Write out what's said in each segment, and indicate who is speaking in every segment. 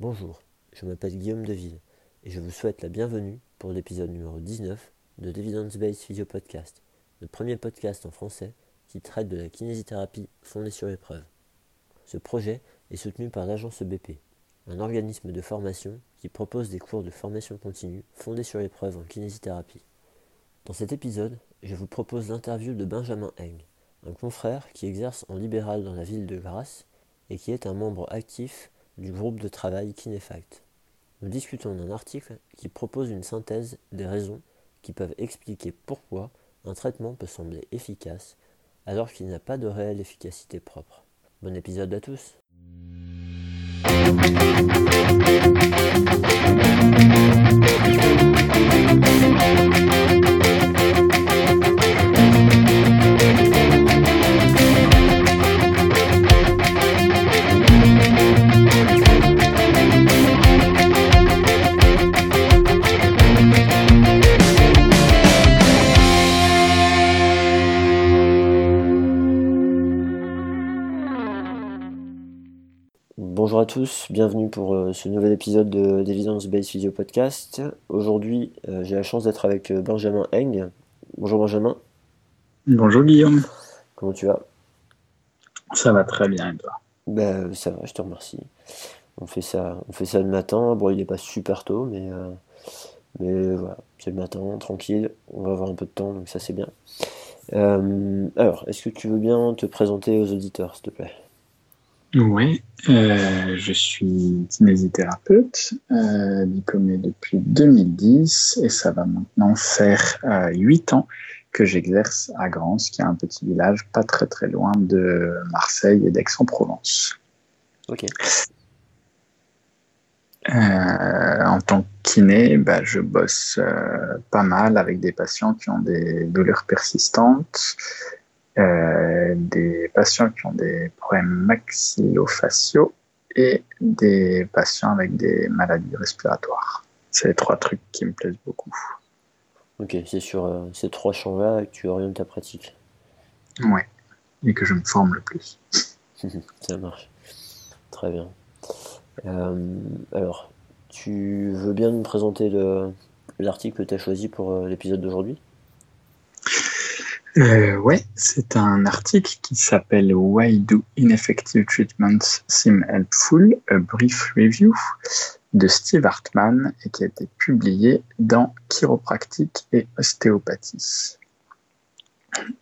Speaker 1: Bonjour, je m'appelle Guillaume Deville et je vous souhaite la bienvenue pour l'épisode numéro 19 de Evidence Based Physio Podcast, le premier podcast en français qui traite de la kinésithérapie fondée sur épreuve. Ce projet est soutenu par l'agence BP, un organisme de formation qui propose des cours de formation continue fondés sur épreuve en kinésithérapie. Dans cet épisode, je vous propose l'interview de Benjamin Eng, un confrère qui exerce en libéral dans la ville de Grasse et qui est un membre actif du groupe de travail Kinefact. Nous discutons d'un article qui propose une synthèse des raisons qui peuvent expliquer pourquoi un traitement peut sembler efficace alors qu'il n'a pas de réelle efficacité propre. Bon épisode à tous tous, bienvenue pour euh, ce nouvel épisode d'Evidence Based Physio Podcast. Aujourd'hui, euh, j'ai la chance d'être avec euh, Benjamin Eng. Bonjour Benjamin.
Speaker 2: Bonjour Guillaume.
Speaker 1: Comment tu vas?
Speaker 2: Ça va très bien et toi?
Speaker 1: Ben, Ça va, je te remercie. On fait ça, on fait ça le matin. Bon, il n'est pas super tôt, mais, mais voilà, c'est le matin, tranquille. On va avoir un peu de temps, donc ça c'est bien. alors, est-ce que tu veux bien te présenter aux auditeurs, s'il te plaît?
Speaker 2: Oui, euh, je suis kinésithérapeute, euh, diplômé depuis 2010 et ça va maintenant faire euh, 8 ans que j'exerce à Grance, qui est un petit village pas très très loin de Marseille et d'Aix-en-Provence.
Speaker 1: Ok.
Speaker 2: Euh, en tant que kiné, bah, je bosse euh, pas mal avec des patients qui ont des douleurs persistantes, euh, des patients qui ont des problèmes maxillofaciaux et des patients avec des maladies respiratoires. C'est les trois trucs qui me plaisent beaucoup.
Speaker 1: Ok, c'est sur euh, ces trois champs-là que tu orientes ta pratique.
Speaker 2: Ouais, et que je me forme le plus.
Speaker 1: Ça marche. Très bien. Euh, alors, tu veux bien nous présenter l'article que tu as choisi pour l'épisode d'aujourd'hui?
Speaker 2: Euh, ouais, c'est un article qui s'appelle Why do ineffective treatments seem helpful? A brief review de Steve Hartman et qui a été publié dans Chiropractique et Ostéopathie.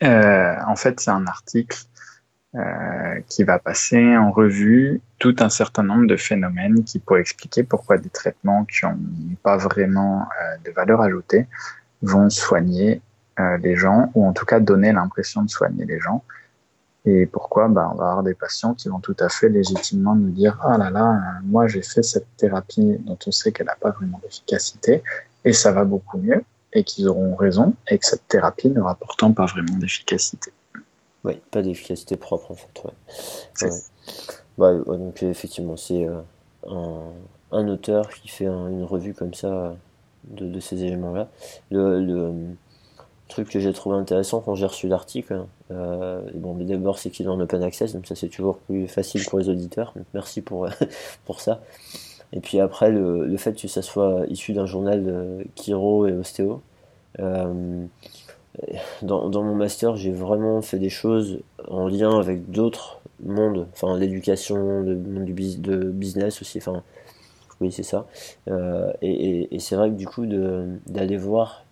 Speaker 2: Euh, en fait, c'est un article euh, qui va passer en revue tout un certain nombre de phénomènes qui pourraient expliquer pourquoi des traitements qui n'ont pas vraiment euh, de valeur ajoutée vont soigner les gens, ou en tout cas donner l'impression de soigner les gens. Et pourquoi? Bah, On va avoir des patients qui vont tout à fait légitimement nous dire Ah là là, moi j'ai fait cette thérapie dont on sait qu'elle n'a pas vraiment d'efficacité, et ça va beaucoup mieux, et qu'ils auront raison, et que cette thérapie ne rapportant pas vraiment d'efficacité.
Speaker 1: Oui, pas d'efficacité propre en fait. Ouais. donc effectivement, c'est euh, un, un, auteur qui fait une revue comme ça de, de ces éléments-là. Le, le, truc que j'ai trouvé intéressant quand j'ai reçu l'article. Euh, bon, d'abord, c'est qu'il est en open access, donc ça c'est toujours plus facile pour les auditeurs. merci pour, pour ça. Et puis après, le, le, fait que ça soit issu d'un journal de Chiro et ostéo. Euh, dans, dans, mon master, j'ai vraiment fait des choses en lien avec d'autres mondes, enfin l'éducation, le monde du de business aussi, enfin oui c'est ça. Euh, et, et, c'est vrai que du coup d'aller voir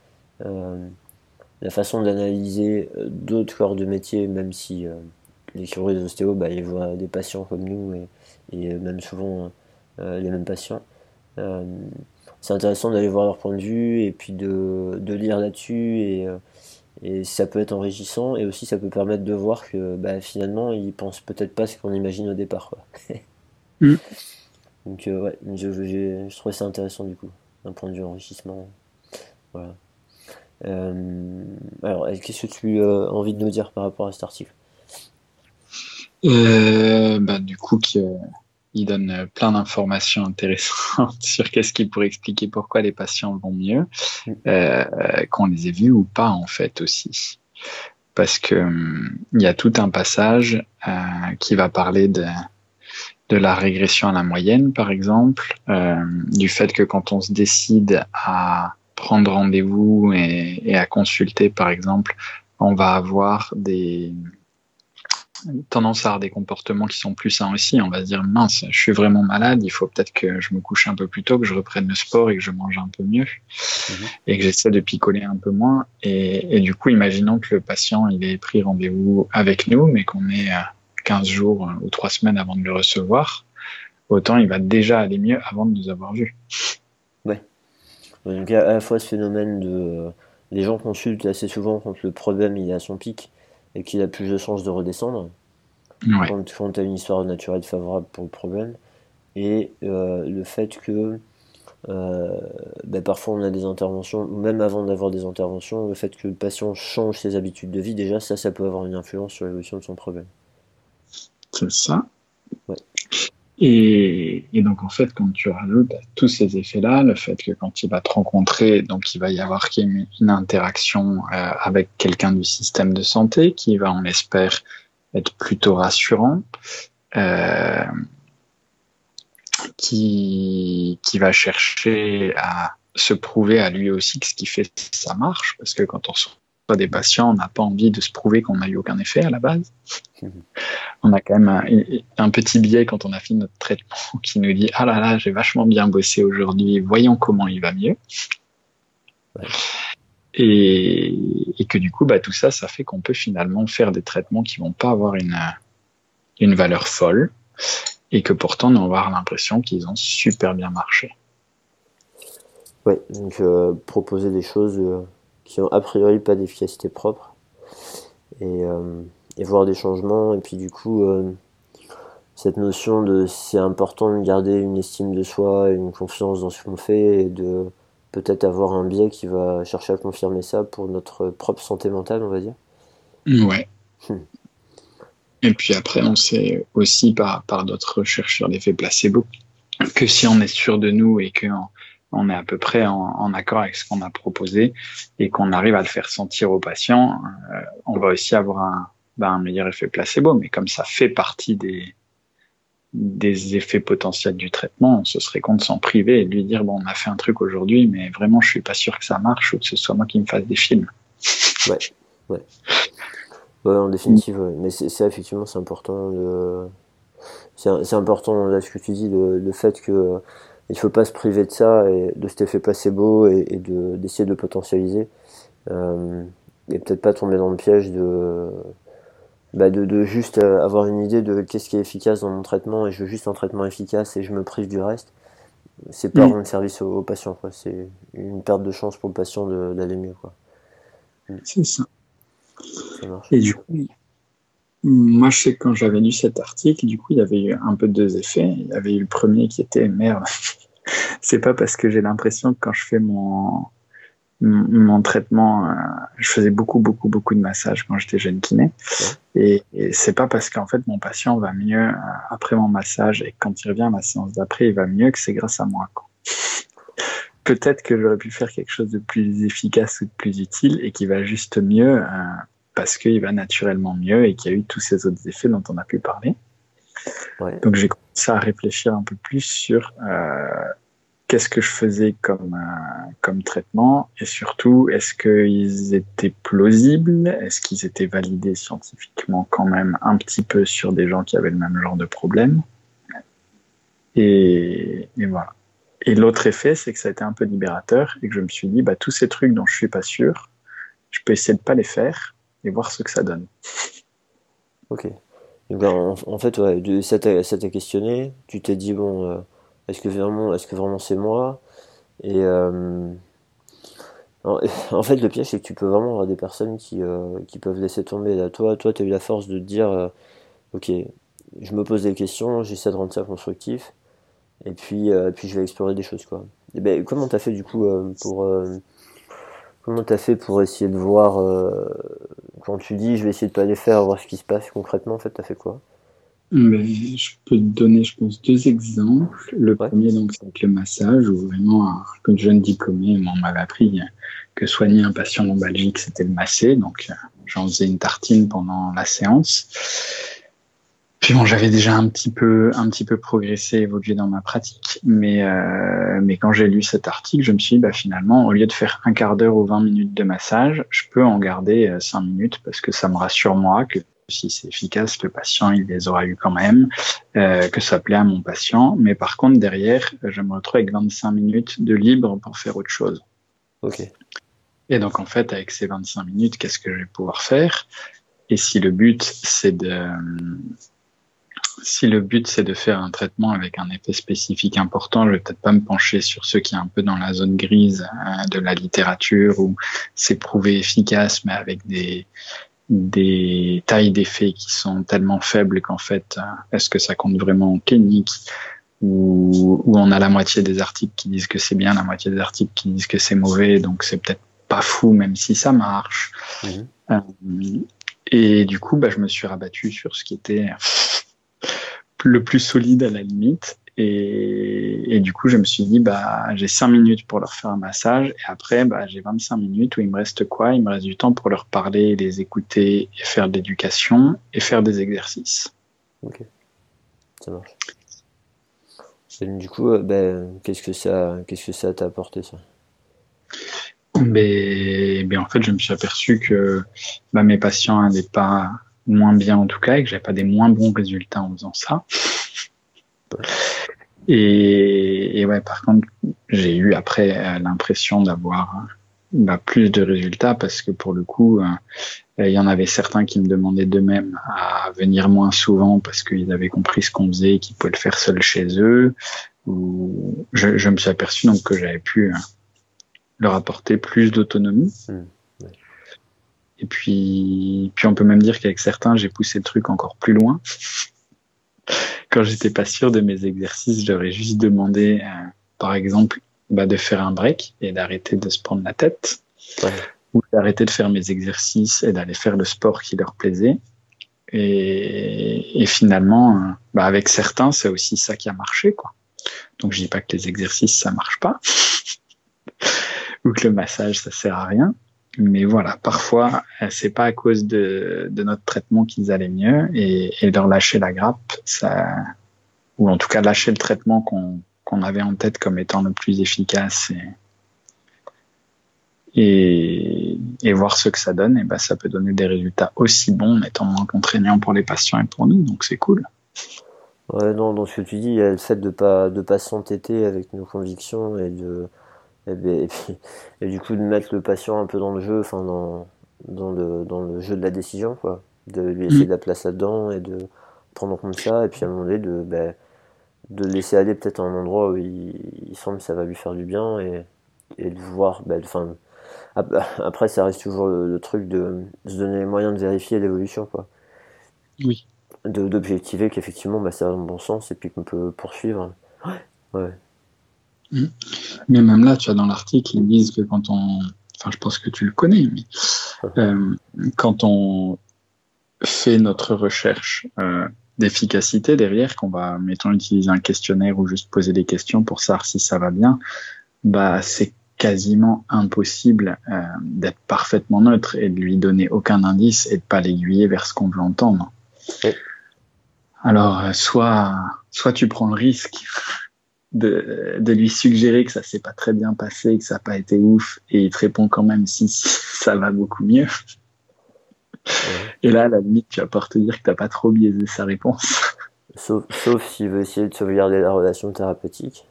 Speaker 1: la façon d'analyser euh, d'autres corps de métier, même si euh, les chirurgiens ostéo, bah, ils voient des patients comme nous et, et même souvent euh, les mêmes patients. c'est intéressant d'aller voir leur point de vue et puis de, de lire là-dessus et, et, ça peut être enrichissant et aussi ça peut permettre de voir que bah, finalement ils pensent peut-être pas ce qu'on imagine au départ. Quoi. mm. Donc ouais, je, je, je trouvais ça intéressant du coup, d'un point de vue enrichissement. Voilà. Euh, alors, qu'est-ce que tu as envie de nous dire par rapport à cet article?
Speaker 2: Euh, bah, Du coup, il donne plein d'informations intéressantes sur qu'est-ce qui pourrait expliquer pourquoi les patients vont mieux, mm. euh, qu'on les ait vus ou pas en fait aussi. Parce que il y a tout un passage qui va parler de, de la régression à la moyenne, par exemple, euh, du fait que quand on se décide à prendre rendez-vous et, et, à consulter, par exemple, on va avoir des tendance à avoir des comportements qui sont plus sains aussi. On va se dire mince, je suis vraiment malade, il faut peut-être que je me couche un peu plus tôt, que je reprenne le sport et que je mange un peu mieux mhm. et que j'essaie de picoler un peu moins. Et, et, du coup, imaginons que le patient il ait pris rendez-vous avec nous, mais qu'on ait 15 jours ou 3 semaines avant de le recevoir, autant il va déjà aller mieux avant de nous avoir vus.
Speaker 1: Donc à la fois ce phénomène de les gens consultent assez souvent quand le problème il est à son pic et qu'il a plus de chances de redescendre quand, quand tu as une histoire naturelle favorable pour le problème. Et euh, le fait que euh, ben, parfois on a des interventions, même avant d'avoir des interventions, le fait que le patient change ses habitudes de vie, déjà ça, ça peut avoir une influence sur l'évolution de son problème.
Speaker 2: C'est ça. Et, et, donc en fait, quand tu rajoutes tous ces effets-là, le fait que quand il va te rencontrer, donc il va y avoir une interaction euh, avec quelqu'un du système de santé qui va, on l'espère, être plutôt rassurant, euh, qui, qui va chercher à se prouver à lui aussi que ce qu'il fait, ça marche, parce que quand on reçoit des patients, on n'a pas envie de se prouver qu'on n'a eu aucun effet à la base. On a quand même un, petit biais quand on a fini notre traitement qui nous dit Ah là là, j'ai vachement bien bossé aujourd'hui, voyons comment il va mieux. Et, que du coup, bah, tout ça, ça fait qu'on peut finalement faire des traitements qui vont pas avoir une, une valeur folle et que pourtant, on va avoir l'impression qu'ils ont super bien marché.
Speaker 1: Ouais, donc euh, proposer des choses. Euh, qui ont a priori pas d'efficacité propre et, euh, et, voir des changements. Et puis du coup euh, cette notion de c'est important de garder une estime de soi et une confiance dans ce qu'on fait et de peut-être avoir un biais qui va chercher à confirmer ça pour notre propre santé mentale on va dire.
Speaker 2: Ouais. Hmm. et puis après on sait aussi par, par d'autres recherches sur l'effet placebo que si on est sûr de nous et que on est à peu près en, accord avec ce qu'on a proposé et qu'on arrive à le faire sentir aux patients, euh, on va aussi avoir un, ben, un, meilleur effet placebo. Mais comme ça fait partie des, effets potentiels du traitement, on se serait compte s'en priver et lui dire bon, on a fait un truc aujourd'hui, mais vraiment, je suis pas sûr que ça marche ou que ce soit moi qui me fasse des films.
Speaker 1: Ouais, ouais. Ouais, en définitive, mais c'est effectivement c'est important. De... C'est important là ce que tu dis, le fait que il faut pas se priver de ça et de cet effet placebo et, et de d'essayer de potentialiser. Euh, et peut-être pas tomber dans le piège de bah de, de, juste euh, avoir une idée de qu'est-ce qui est efficace dans mon traitement et je veux juste un traitement efficace et je me prive du reste. C'est pas rendre service au, patient quoi. C'est une perte de chance pour le patient d'aller mieux quoi.
Speaker 2: C'est ça. ça marche. et du coup moi, je sais que quand j'avais lu cet article, du coup, il y avait eu un peu deux effets. Il y avait eu le premier qui était merde. c'est pas parce que j'ai l'impression que quand je fais mon mon traitement, euh, je faisais beaucoup, beaucoup, beaucoup de massages quand j'étais jeune kiné. Et, et c'est pas parce qu'en fait mon patient va mieux euh, après mon massage et quand il revient à la séance d'après, il va mieux que c'est grâce à moi. Peut-être que j'aurais pu faire quelque chose de plus efficace ou de plus utile et qui va juste mieux euh, parce qu'il va naturellement mieux et qu'il y a eu tous ces autres effets dont on a pu parler. Donc j'ai commencé à réfléchir un peu plus sur euh, qu'est-ce que je faisais comme, euh, comme traitement et surtout est-ce qu'ils étaient plausibles, est-ce qu'ils étaient validés scientifiquement quand même un petit peu sur des gens qui avaient le même genre de problème? Et, et voilà. Et l'autre effet, c'est que ça a été un peu libérateur et que je me suis dit, bah, tous ces trucs dont je suis pas sûr, je peux essayer de pas les faire et voir ce que ça donne.
Speaker 1: Ok. Ben, en, fait, ça t'a questionné, tu t'es dit, bon, euh, est-ce que vraiment, est-ce que vraiment c'est moi? Et euh, en, fait, le piège, c'est que tu peux vraiment avoir des personnes qui, euh, qui peuvent laisser tomber. Là. Toi, toi, tu as eu la force de te dire, ok, je me pose des questions, j'essaie de rendre ça constructif, et puis, puis je vais explorer des choses. Quoi. Et ben, comment t'as fait du coup pour Comment t'as fait pour essayer de voir, euh, quand tu dis je vais essayer de pas les faire, voir ce qui se passe concrètement, en fait, t'as fait quoi?
Speaker 2: Ben, Je peux te donner, je pense, deux exemples. Le premier, donc, c'est avec le massage, où vraiment, comme jeune diplômé, on m'avait appris que soigner un patient lombalgique, c'était le masser. Donc, j'en faisais une tartine pendant la séance. Puis bon, j'avais déjà un petit peu, un petit peu progressé, évolué dans ma pratique, mais euh, mais quand j'ai lu cet article, je me suis dit, bah finalement, au lieu de faire un quart d'heure ou 20 minutes de massage, je peux en garder euh, cinq minutes parce que ça me rassure moi que si c'est efficace, le patient il les aura eu quand même, euh, que ça plaît à mon patient. Mais par contre derrière, je me retrouve avec 25 minutes de libre pour faire autre chose.
Speaker 1: Ok.
Speaker 2: Et donc en fait, avec ces 25 minutes, qu'est-ce que je vais pouvoir faire? Et si le but c'est de si le but c'est de faire un traitement avec un effet spécifique important, je vais peut-être pas me pencher sur ce qui est un peu dans la zone grise euh, de la littérature où c'est prouvé efficace, mais avec des des tailles d'effets qui sont tellement faibles qu'en fait, euh, est-ce que ça compte vraiment en clinique ou, ou on a la moitié des articles qui disent que c'est bien, la moitié des articles qui disent que c'est mauvais, donc c'est peut-être pas fou même si ça marche. Euh, et du coup, bah, je me suis rabattu sur ce qui était le plus solide à la limite. Et, et, du coup, je me suis dit, bah, j'ai 5 minutes pour leur faire un massage. Et après, bah, j'ai 25 minutes où il me reste quoi? Il me reste du temps pour leur parler, les écouter et faire de l'éducation et faire des exercices.
Speaker 1: Ok. Ça marche. Et du coup, euh, ben, qu'est-ce que ça, qu'est-ce que ça t'a apporté, ça?
Speaker 2: Mais, mais, en fait, je me suis aperçu que bah, mes patients n'allaient pas moins bien en tout cas et que j'avais pas des moins bons résultats en faisant ça. Et, ouais, par contre, j'ai eu après euh, l'impression d'avoir bah, plus de résultats parce que pour le coup, euh, il y en avait certains qui me demandaient d'eux-mêmes à venir moins souvent parce qu'ils avaient compris ce qu'on faisait et qu'ils pouvaient le faire seuls chez eux. Ou je, me suis aperçu donc que j'avais pu euh, leur apporter plus d'autonomie. Mmh. Et puis, puis on peut même dire qu'avec certains, j'ai poussé le truc encore plus loin. Quand j'étais pas sûr de mes exercices, j'aurais juste demandé, euh, par exemple, bah, de faire un break et d'arrêter de se prendre la tête, ou d'arrêter de faire mes exercices et d'aller faire le sport qui leur plaisait. Et, et finalement, euh, bah, avec certains, c'est aussi ça qui a marché, quoi. Donc je dis pas que les exercices ça marche pas, ou que le massage ça sert à rien, mais voilà, parfois, euh, c'est pas à cause de, de notre traitement qu'ils allaient mieux et, et, leur lâcher la grappe, ça, ou en tout cas lâcher le traitement qu'on qu'on avait en tête comme étant le plus efficace et, et, voir ce que ça donne, et ben ça peut donner des résultats aussi bons, mais étant moins contraignants pour les patients et pour nous, donc c'est cool.
Speaker 1: Ouais, non, dans ce que tu dis, le fait de pas de pas s'entêter avec nos convictions et de ben, et, puis, et du coup de mettre le patient un peu dans le jeu, enfin dans, dans, le, dans le jeu de la décision, quoi. De lui laisser mm. de la place là-dedans et de prendre en compte ça, et puis à un moment donné de, ben, de laisser aller peut-être à un endroit où il, il, semble que ça va lui faire du bien et, et de voir, ben, enfin, après ça reste toujours le, truc de, se donner les moyens de vérifier l'évolution, quoi.
Speaker 2: Oui.
Speaker 1: D'objectiver qu'effectivement bah, ça dans le bon sens et puis qu'on peut poursuivre. Ouais. ouais.
Speaker 2: Mm. Mais même là, tu vois, dans l'article, ils disent que quand on. Enfin, je pense que tu le connais, mais euh, quand on fait notre recherche euh, d'efficacité derrière, qu'on va, mettons, utiliser un questionnaire ou juste poser des questions pour savoir si ça va bien, bah, c'est quasiment impossible euh, d'être parfaitement neutre et de lui donner aucun indice et de pas l'aiguiller vers ce qu'on veut entendre. Alors, soit, soit tu prends le risque de, de, lui suggérer que ça s'est pas très bien passé, que ça n'a pas été ouf, et il te répond quand même si, ça va beaucoup mieux. Et là, à la limite, tu vas pouvoir te dire que t'as pas trop biaisé sa réponse.
Speaker 1: Sauf, sauf s'il veut essayer de sauvegarder la relation thérapeutique.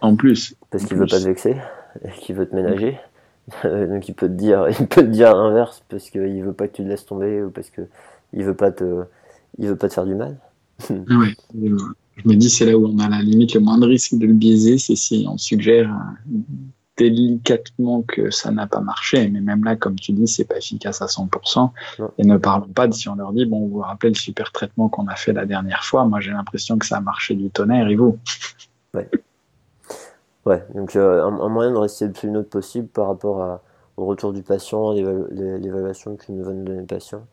Speaker 2: En plus.
Speaker 1: Parce qu'il veut pas te vexer, qu'il veut te ménager. Donc il peut te dire, il peut te dire l'inverse parce qu'il veut pas que tu te laisses tomber ou parce que il veut pas te, il veut pas te faire du mal.
Speaker 2: oui je me dis c'est là où on a la limite le moins de risque de le biaiser, c'est si on suggère euh, délicatement que ça n'a pas marché. Mais même là, comme tu dis, c'est pas efficace à 100%. Et ne parlons pas de si on leur dit, bon, vous vous rappelez le super traitement qu'on a fait la dernière fois. Moi, j'ai l'impression que ça a marché du tonnerre et vous.
Speaker 1: Ouais. Ouais. Donc, euh, un, moyen de rester le plus neutre possible par rapport à, au retour du patient, l'évaluation que nous va nous donner le patient.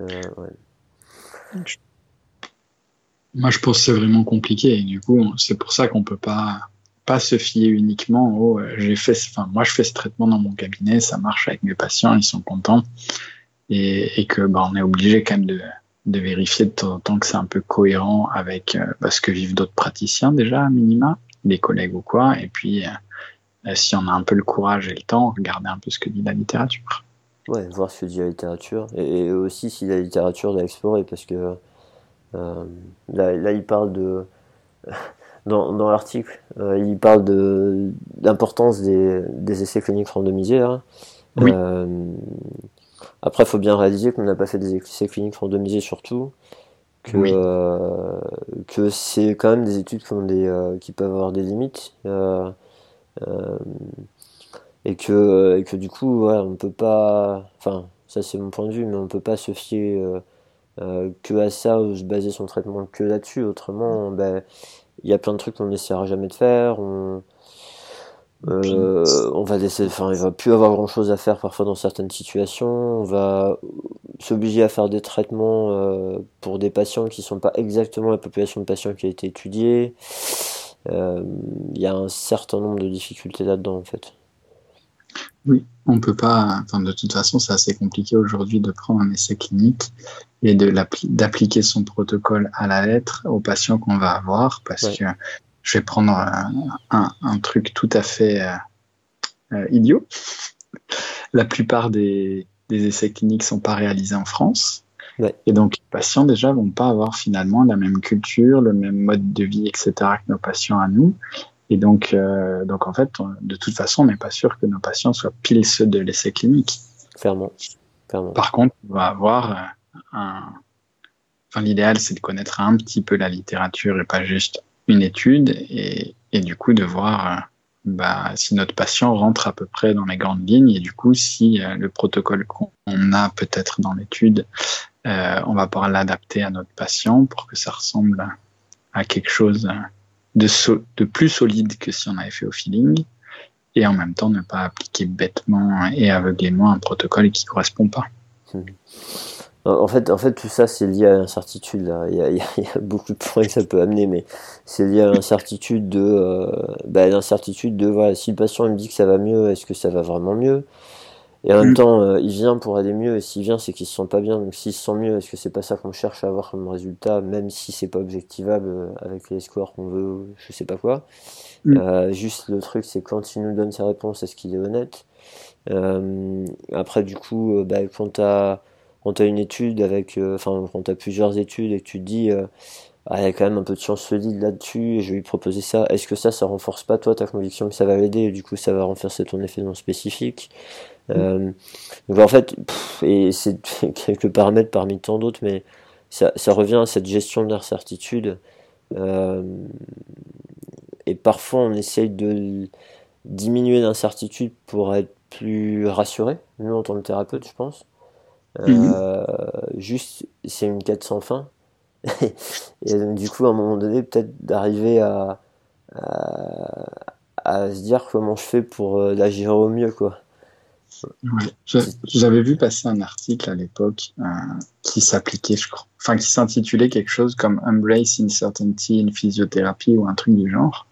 Speaker 1: Euh, ouais.
Speaker 2: Moi, je pense que c'est vraiment compliqué. Et du coup, c'est pour ça qu'on peut pas pas se fier uniquement au euh, j'ai fait enfin moi je fais ce traitement dans mon cabinet ça marche avec mes patients ils sont contents et, et que bah on est obligé quand même de de vérifier de temps en temps que c'est un peu cohérent avec bah, ce que vivent d'autres praticiens déjà à minima, des collègues ou quoi, et puis si on a un peu le courage et le temps, regarder un peu ce que dit la littérature.
Speaker 1: Ouais, voir ce que dit la littérature, et, aussi si la littérature doit explorer, parce que là, là, il parle de dans, dans l'article, euh, il parle de l'importance des, des, essais cliniques randomisés. Hein. Euh, après, il faut bien réaliser qu'on n'a pas fait des essais cliniques randomisés surtout, que, euh, que c'est quand même des études qui, ont des, qui peuvent avoir des limites. et que, et que du coup, ouais, on peut pas. Enfin, ça c'est mon point de vue, mais on peut pas se fier que à ça ou se baser son traitement que là-dessus. Autrement, ben, il y a plein de trucs qu'on n'essaiera jamais de faire. On, euh, on va laisser, enfin, il va plus avoir grand chose à faire parfois dans certaines situations. On va s'obliger à faire des traitements euh, pour des patients qui sont pas exactement la population de patients qui a été étudiée. Euh, il y a un certain nombre de difficultés là-dedans en fait.
Speaker 2: Oui, on peut pas. Enfin, de toute façon, c'est assez compliqué aujourd'hui de prendre un essai clinique et de d'appliquer son protocole à la lettre aux patients qu'on va avoir, parce que je vais prendre un, un, truc tout à fait euh, euh, idiot. La plupart des, des, essais cliniques sont pas réalisés en France. Et donc, les patients, déjà, vont pas avoir finalement la même culture, le même mode de vie, etc., que nos patients à nous. Et donc, euh, donc en fait, de toute façon, on n'est pas sûr que nos patients soient pile ceux de l'essai clinique.
Speaker 1: Clairement.
Speaker 2: Par contre, on va avoir euh, l'idéal, c'est de connaître un petit peu la littérature et pas juste une étude, et, du coup de voir euh, bah, si notre patient rentre à peu près dans les grandes lignes, et du coup si le protocole qu'on a peut-être dans l'étude, on va pouvoir l'adapter à notre patient pour que ça ressemble à quelque chose de, de plus solide que si on avait fait au feeling et en même temps ne pas appliquer bêtement et aveuglément un protocole qui correspond pas.
Speaker 1: En fait, en fait, tout ça, c'est lié à l'incertitude. Il, il, y a beaucoup de points que ça peut amener, mais c'est lié à l'incertitude de, euh, bah, l'incertitude de, voilà, si le patient me dit que ça va mieux, est-ce que ça va vraiment mieux? Et en même temps, euh, il vient pour aller mieux, et s'il vient, c'est qu'il se sent pas bien. Donc s'il se sent mieux, est-ce que c'est pas ça qu'on cherche à avoir comme résultat, même si c'est pas objectivable euh, avec les scores qu'on veut, je sais pas quoi? Mm. Euh, juste le truc, c'est quand il nous donne ses réponses, est-ce qu'il est honnête? Après, du coup, bah, quand t'as quand as une étude avec, enfin, quand t'as plusieurs études et que tu te dis, ah, il y a quand même un peu de chance solide là-dessus, et je vais lui proposer ça. Est-ce que ça, ça renforce pas toi ta conviction que ça va l'aider, et du coup, ça va renforcer ton effet non spécifique? Euh, donc en fait, et c'est quelques paramètres parmi tant d'autres, mais ça, ça, revient à cette gestion de l'incertitude. Euh, et parfois, on essaye de diminuer l'incertitude pour être plus rassuré, nous en tant que thérapeute, je pense. Euh, juste, c'est une quête sans fin. et donc, du coup, à un moment donné, peut-être d'arriver à, à, à, se dire comment je fais pour l'agir au mieux, quoi.
Speaker 2: J'avais vu passer un article à l'époque euh, qui s'appliquait, je crois, enfin qui s'intitulait quelque chose comme Embrace Uncertainty in Physiothérapie ou un truc du genre.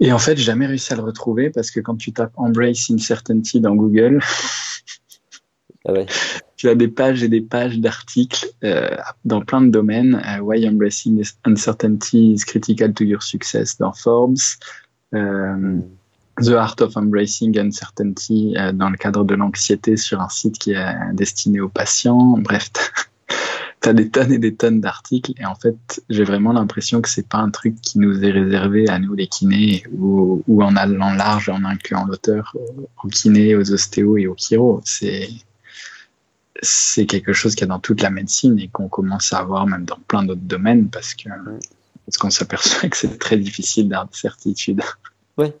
Speaker 2: Et en fait, j'ai jamais réussi à le retrouver parce que quand tu tapes Embrace Uncertainty dans Google, ah tu as des pages et des pages d'articles euh, dans plein de domaines. Euh, Why Embracing Uncertainty is Critical to Your Success dans Forbes. Hmm. The Art of Embracing Uncertainty euh, dans le cadre de l'anxiété sur un site qui est destiné aux patients. Bref, tu as des tonnes et des tonnes d'articles et en fait, j'ai vraiment l'impression que c'est pas un truc qui nous est réservé à nous les kinés ou, en allant large en incluant l'auteur aux kinés, aux ostéos et aux chiro. C'est c'est quelque chose qu'il y a dans toute la médecine et qu'on commence à avoir même dans plein d'autres domaines parce que parce qu'on s'aperçoit que c'est très difficile d'avoir de certitude.
Speaker 1: Oui,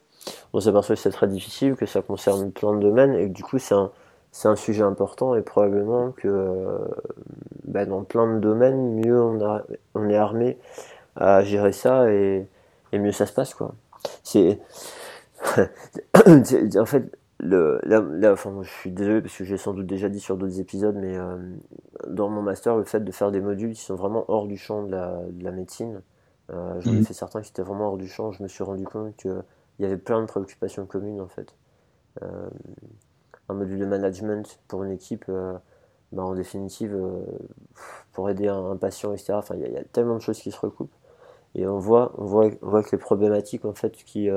Speaker 1: on s'aperçoit que c'est très difficile, que ça concerne plein de domaines et que du coup c'est un, c'est un sujet important et probablement que bah, dans plein de domaines, mieux on, a, on est armé à gérer ça et, et mieux ça se passe quoi. C'est en fait le, là, enfin, je suis désolé parce que j'ai sans doute déjà dit sur d'autres épisodes, mais euh, dans mon master, le fait de faire des modules qui sont vraiment hors du champ de la, de la médecine, euh, j'en ai mmh. fait certains qui étaient vraiment hors du champ, je me suis rendu compte que il y avait plein de préoccupations communes en fait. Euh, un module de management pour une équipe, bah, en définitive, pour aider un, patient, etc. Enfin, il y, a tellement de choses qui se recoupent. Et on voit, on voit, on voit que les problématiques, en fait, qui,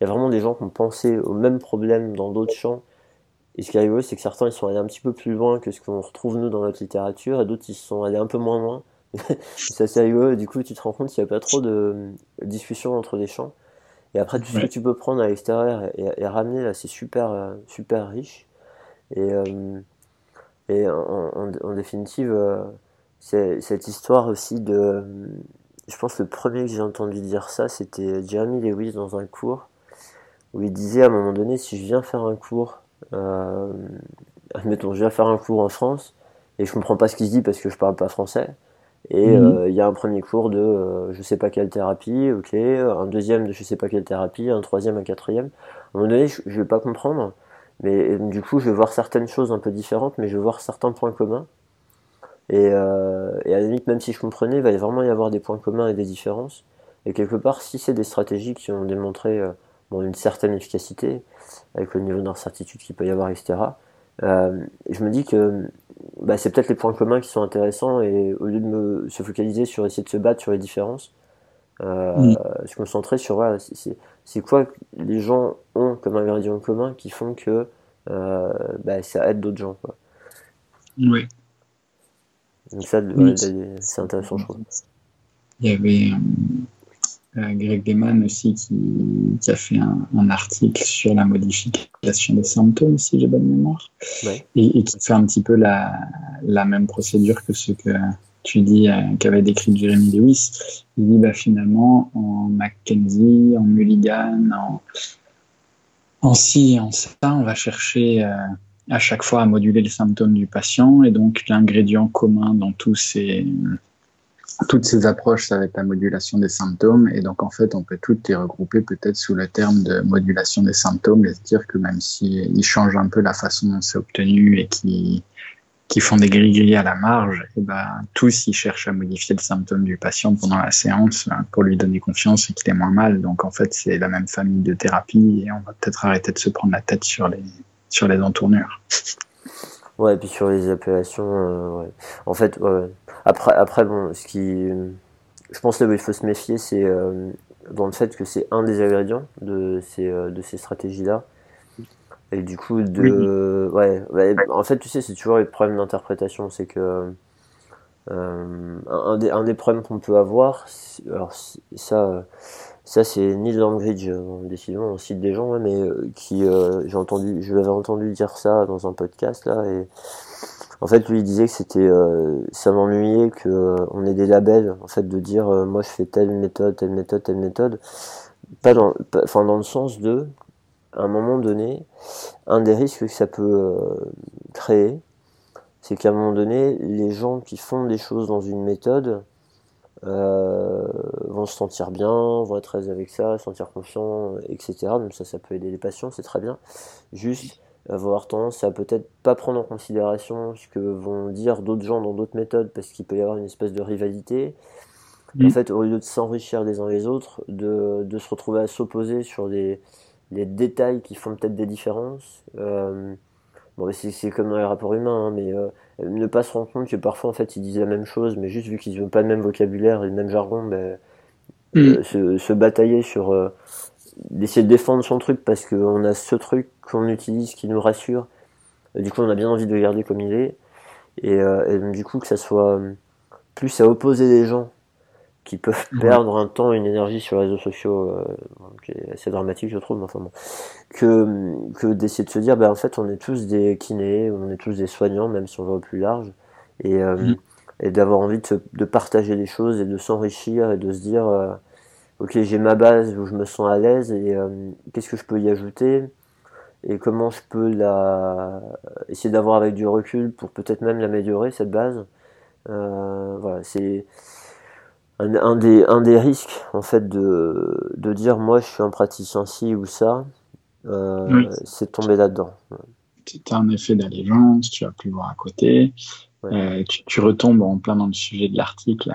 Speaker 1: il y a vraiment des gens qui ont pensé aux mêmes problèmes dans d'autres champs. Et ce qui est rigolo, c'est que certains, ils sont allés un petit peu plus loin que ce qu'on retrouve, nous, dans notre littérature, et d'autres, ils sont allés un peu moins loin. c'est assez rigolo, et du coup, tu te rends compte qu'il n'y a pas trop de discussion entre les champs. Et après, tout ce que tu peux prendre à l'extérieur et, ramener, là, c'est super, euh, super riche. Et, euh, et en, définitive, euh, c'est cette histoire aussi de. Je pense que le premier que j'ai entendu dire ça, c'était Jeremy Lewis dans un cours, où il disait à un moment donné si je viens faire un cours, admettons, je viens faire un cours en France, et je comprends pas ce qu'il se dit parce que je parle pas français, et mhm. euh, il y a un premier cours de euh, je sais pas quelle thérapie, ok, un deuxième de je sais pas quelle thérapie, un troisième, un quatrième. À un moment donné, je, je vais pas comprendre, mais du coup, je vais voir certaines choses un peu différentes, mais je vais voir certains points communs. Et, euh, et à la limite, même si je comprenais, il va vraiment y avoir des points communs et des différences. Et quelque part, si c'est des stratégies qui ont démontré bon, une certaine efficacité, avec le niveau d'incertitude qu'il peut y avoir, etc., euh, je me dis que bah, c'est peut-être les points communs qui sont intéressants et au lieu de me se focaliser sur essayer de se battre sur les différences, euh, mm. se concentrer sur voilà, c'est quoi les gens ont comme ingrédient commun qui font que euh, bah, ça aide d'autres gens. Quoi.
Speaker 2: Oui.
Speaker 1: Donc ça, c'est intéressant, je trouve.
Speaker 2: Il y avait euh, Greg Deman aussi qui, a fait un, article sur la modification des symptômes, si j'ai bonne mémoire, et, qui fait un petit peu la, même procédure que ce que tu dis euh, qu'avait décrit Jeremy Lewis. Il dit bah, finalement en Mackenzie, en Mulligan, en, en ci et en ça, on va chercher euh, à chaque fois à moduler les symptômes du patient. Et donc l'ingrédient commun dans tous ces toutes ces approches, ça va être la modulation des symptômes. Et donc, en fait, on peut toutes les regrouper peut-être sous le terme de modulation des symptômes et se dire que même s'ils si changent un peu la façon dont c'est obtenu et qui qui font des gris-gris à la marge, et eh ben, tous ils cherchent à modifier le symptôme du patient pendant la séance hein, pour lui donner confiance et qu'il ait moins mal. Donc, en fait, c'est la même famille de thérapie et on va peut-être arrêter de se prendre la tête sur les, sur les entournures.
Speaker 1: Ouais, et puis sur les appellations, euh, ouais. En fait, ouais, après, après, bon, ce qui, je pense là où il faut se méfier, c'est euh, dans le fait que c'est un des ingrédients de ces, euh, de ces stratégies-là. Et du coup, de, ouais, en fait, tu sais, c'est toujours les problèmes d'interprétation. C'est que euh, un, des, un des problèmes qu'on peut avoir, alors ça, ça c'est Neil Langridge, décidément, on cite des gens, mais qui, j'ai entendu, je l'avais entendu dire ça dans un podcast là, et en fait, lui, il disait que c'était, euh, ça m'ennuyait que euh, on ait des labels, en fait, de dire, euh, moi, je fais telle méthode, telle méthode, telle méthode. Pas dans, enfin, dans le sens de, à un moment donné, un des risques que ça peut créer, c'est qu'à un moment donné, les gens qui font des choses dans une méthode vont se sentir bien, vont être à avec ça, se sentir confiants, etc. Donc ça, ça peut aider les patients, c'est très bien. Juste, avoir tendance à peut-être pas prendre en considération ce que vont dire d'autres gens dans d'autres méthodes parce qu'il peut y avoir une espèce de rivalité. En mm. fait, au lieu de s'enrichir les uns les autres, de, de se retrouver à s'opposer sur des, des, détails qui font peut-être des différences. Euh, bon, c'est comme dans les rapports humains, hein, mais euh, ne pas se rendre compte que parfois en fait ils disent la même chose, mais juste vu qu'ils n'ont pas le même vocabulaire et le même jargon, ben, mm. euh, se, se, batailler sur d'essayer de défendre son truc parce qu'on a ce truc qu'on utilise qui nous rassure. du coup, on a bien envie de le garder comme il est. Et, euh, du coup, que ça soit plus à opposer des gens qui peuvent perdre un temps, une énergie sur les réseaux sociaux, euh, qui est assez dramatique, je trouve, enfin bon, que, que d'essayer de se dire, bah, en fait, on est tous des kinés, on est tous des soignants, même si on va au plus large, et, euh, mm. et d'avoir envie de, de, partager des choses et de s'enrichir et de se dire, euh, ok, j'ai ma base où je me sens à l'aise et euh, qu'est-ce que je peux y ajouter et comment je peux la essayer d'avoir avec du recul pour peut-être même l'améliorer cette base. Euh, voilà, c'est un, des un des risques en fait de de dire moi je suis un praticien ci ou ça, euh, c'est tomber là-dedans.
Speaker 2: Tu as un effet d'allégeance, tu vas plus voir à côté, tu, tu, retombes en plein dans le sujet de l'article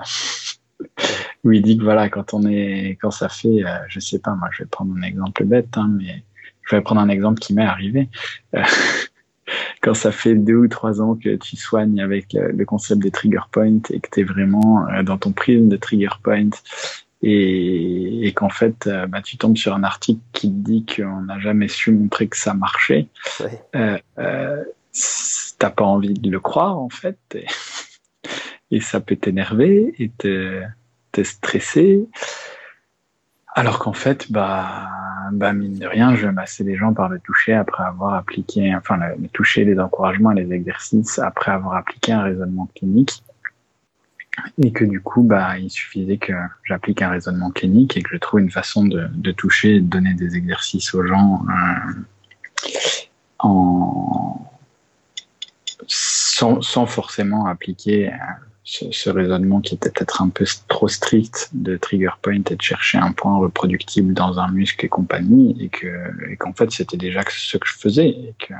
Speaker 2: où il dit que voilà, quand on est, quand ça fait, euh, je sais pas, moi, je vais prendre un exemple bête, hein, mais je vais prendre un exemple qui m'est arrivé. Euh, quand ça fait deux ou trois ans que tu soignes avec le, concept des trigger points et que tu es vraiment euh, dans ton prisme de trigger point et, qu'en fait euh, bah, tu tombes sur un article qui te dit qu'on n'a jamais su montrer que ça marchait, ouais. euh, euh, t'as pas envie de le croire en fait et, et ça peut t'énerver et te, te stresser. Alors qu'en fait, bah, bah, mine de rien, je masser les gens par le toucher après avoir appliqué, enfin, le, toucher, les encouragements les exercices après avoir appliqué un raisonnement clinique. Et que du coup, bah, il suffisait que j'applique un raisonnement clinique et que je trouve une façon de, toucher de donner des exercices aux gens euh, en, sans, sans, forcément appliquer ce, raisonnement qui était peut-être un peu trop strict de trigger point et de chercher un point reproductible dans un muscle et compagnie et que et qu'en fait c'était déjà ce que je faisais et que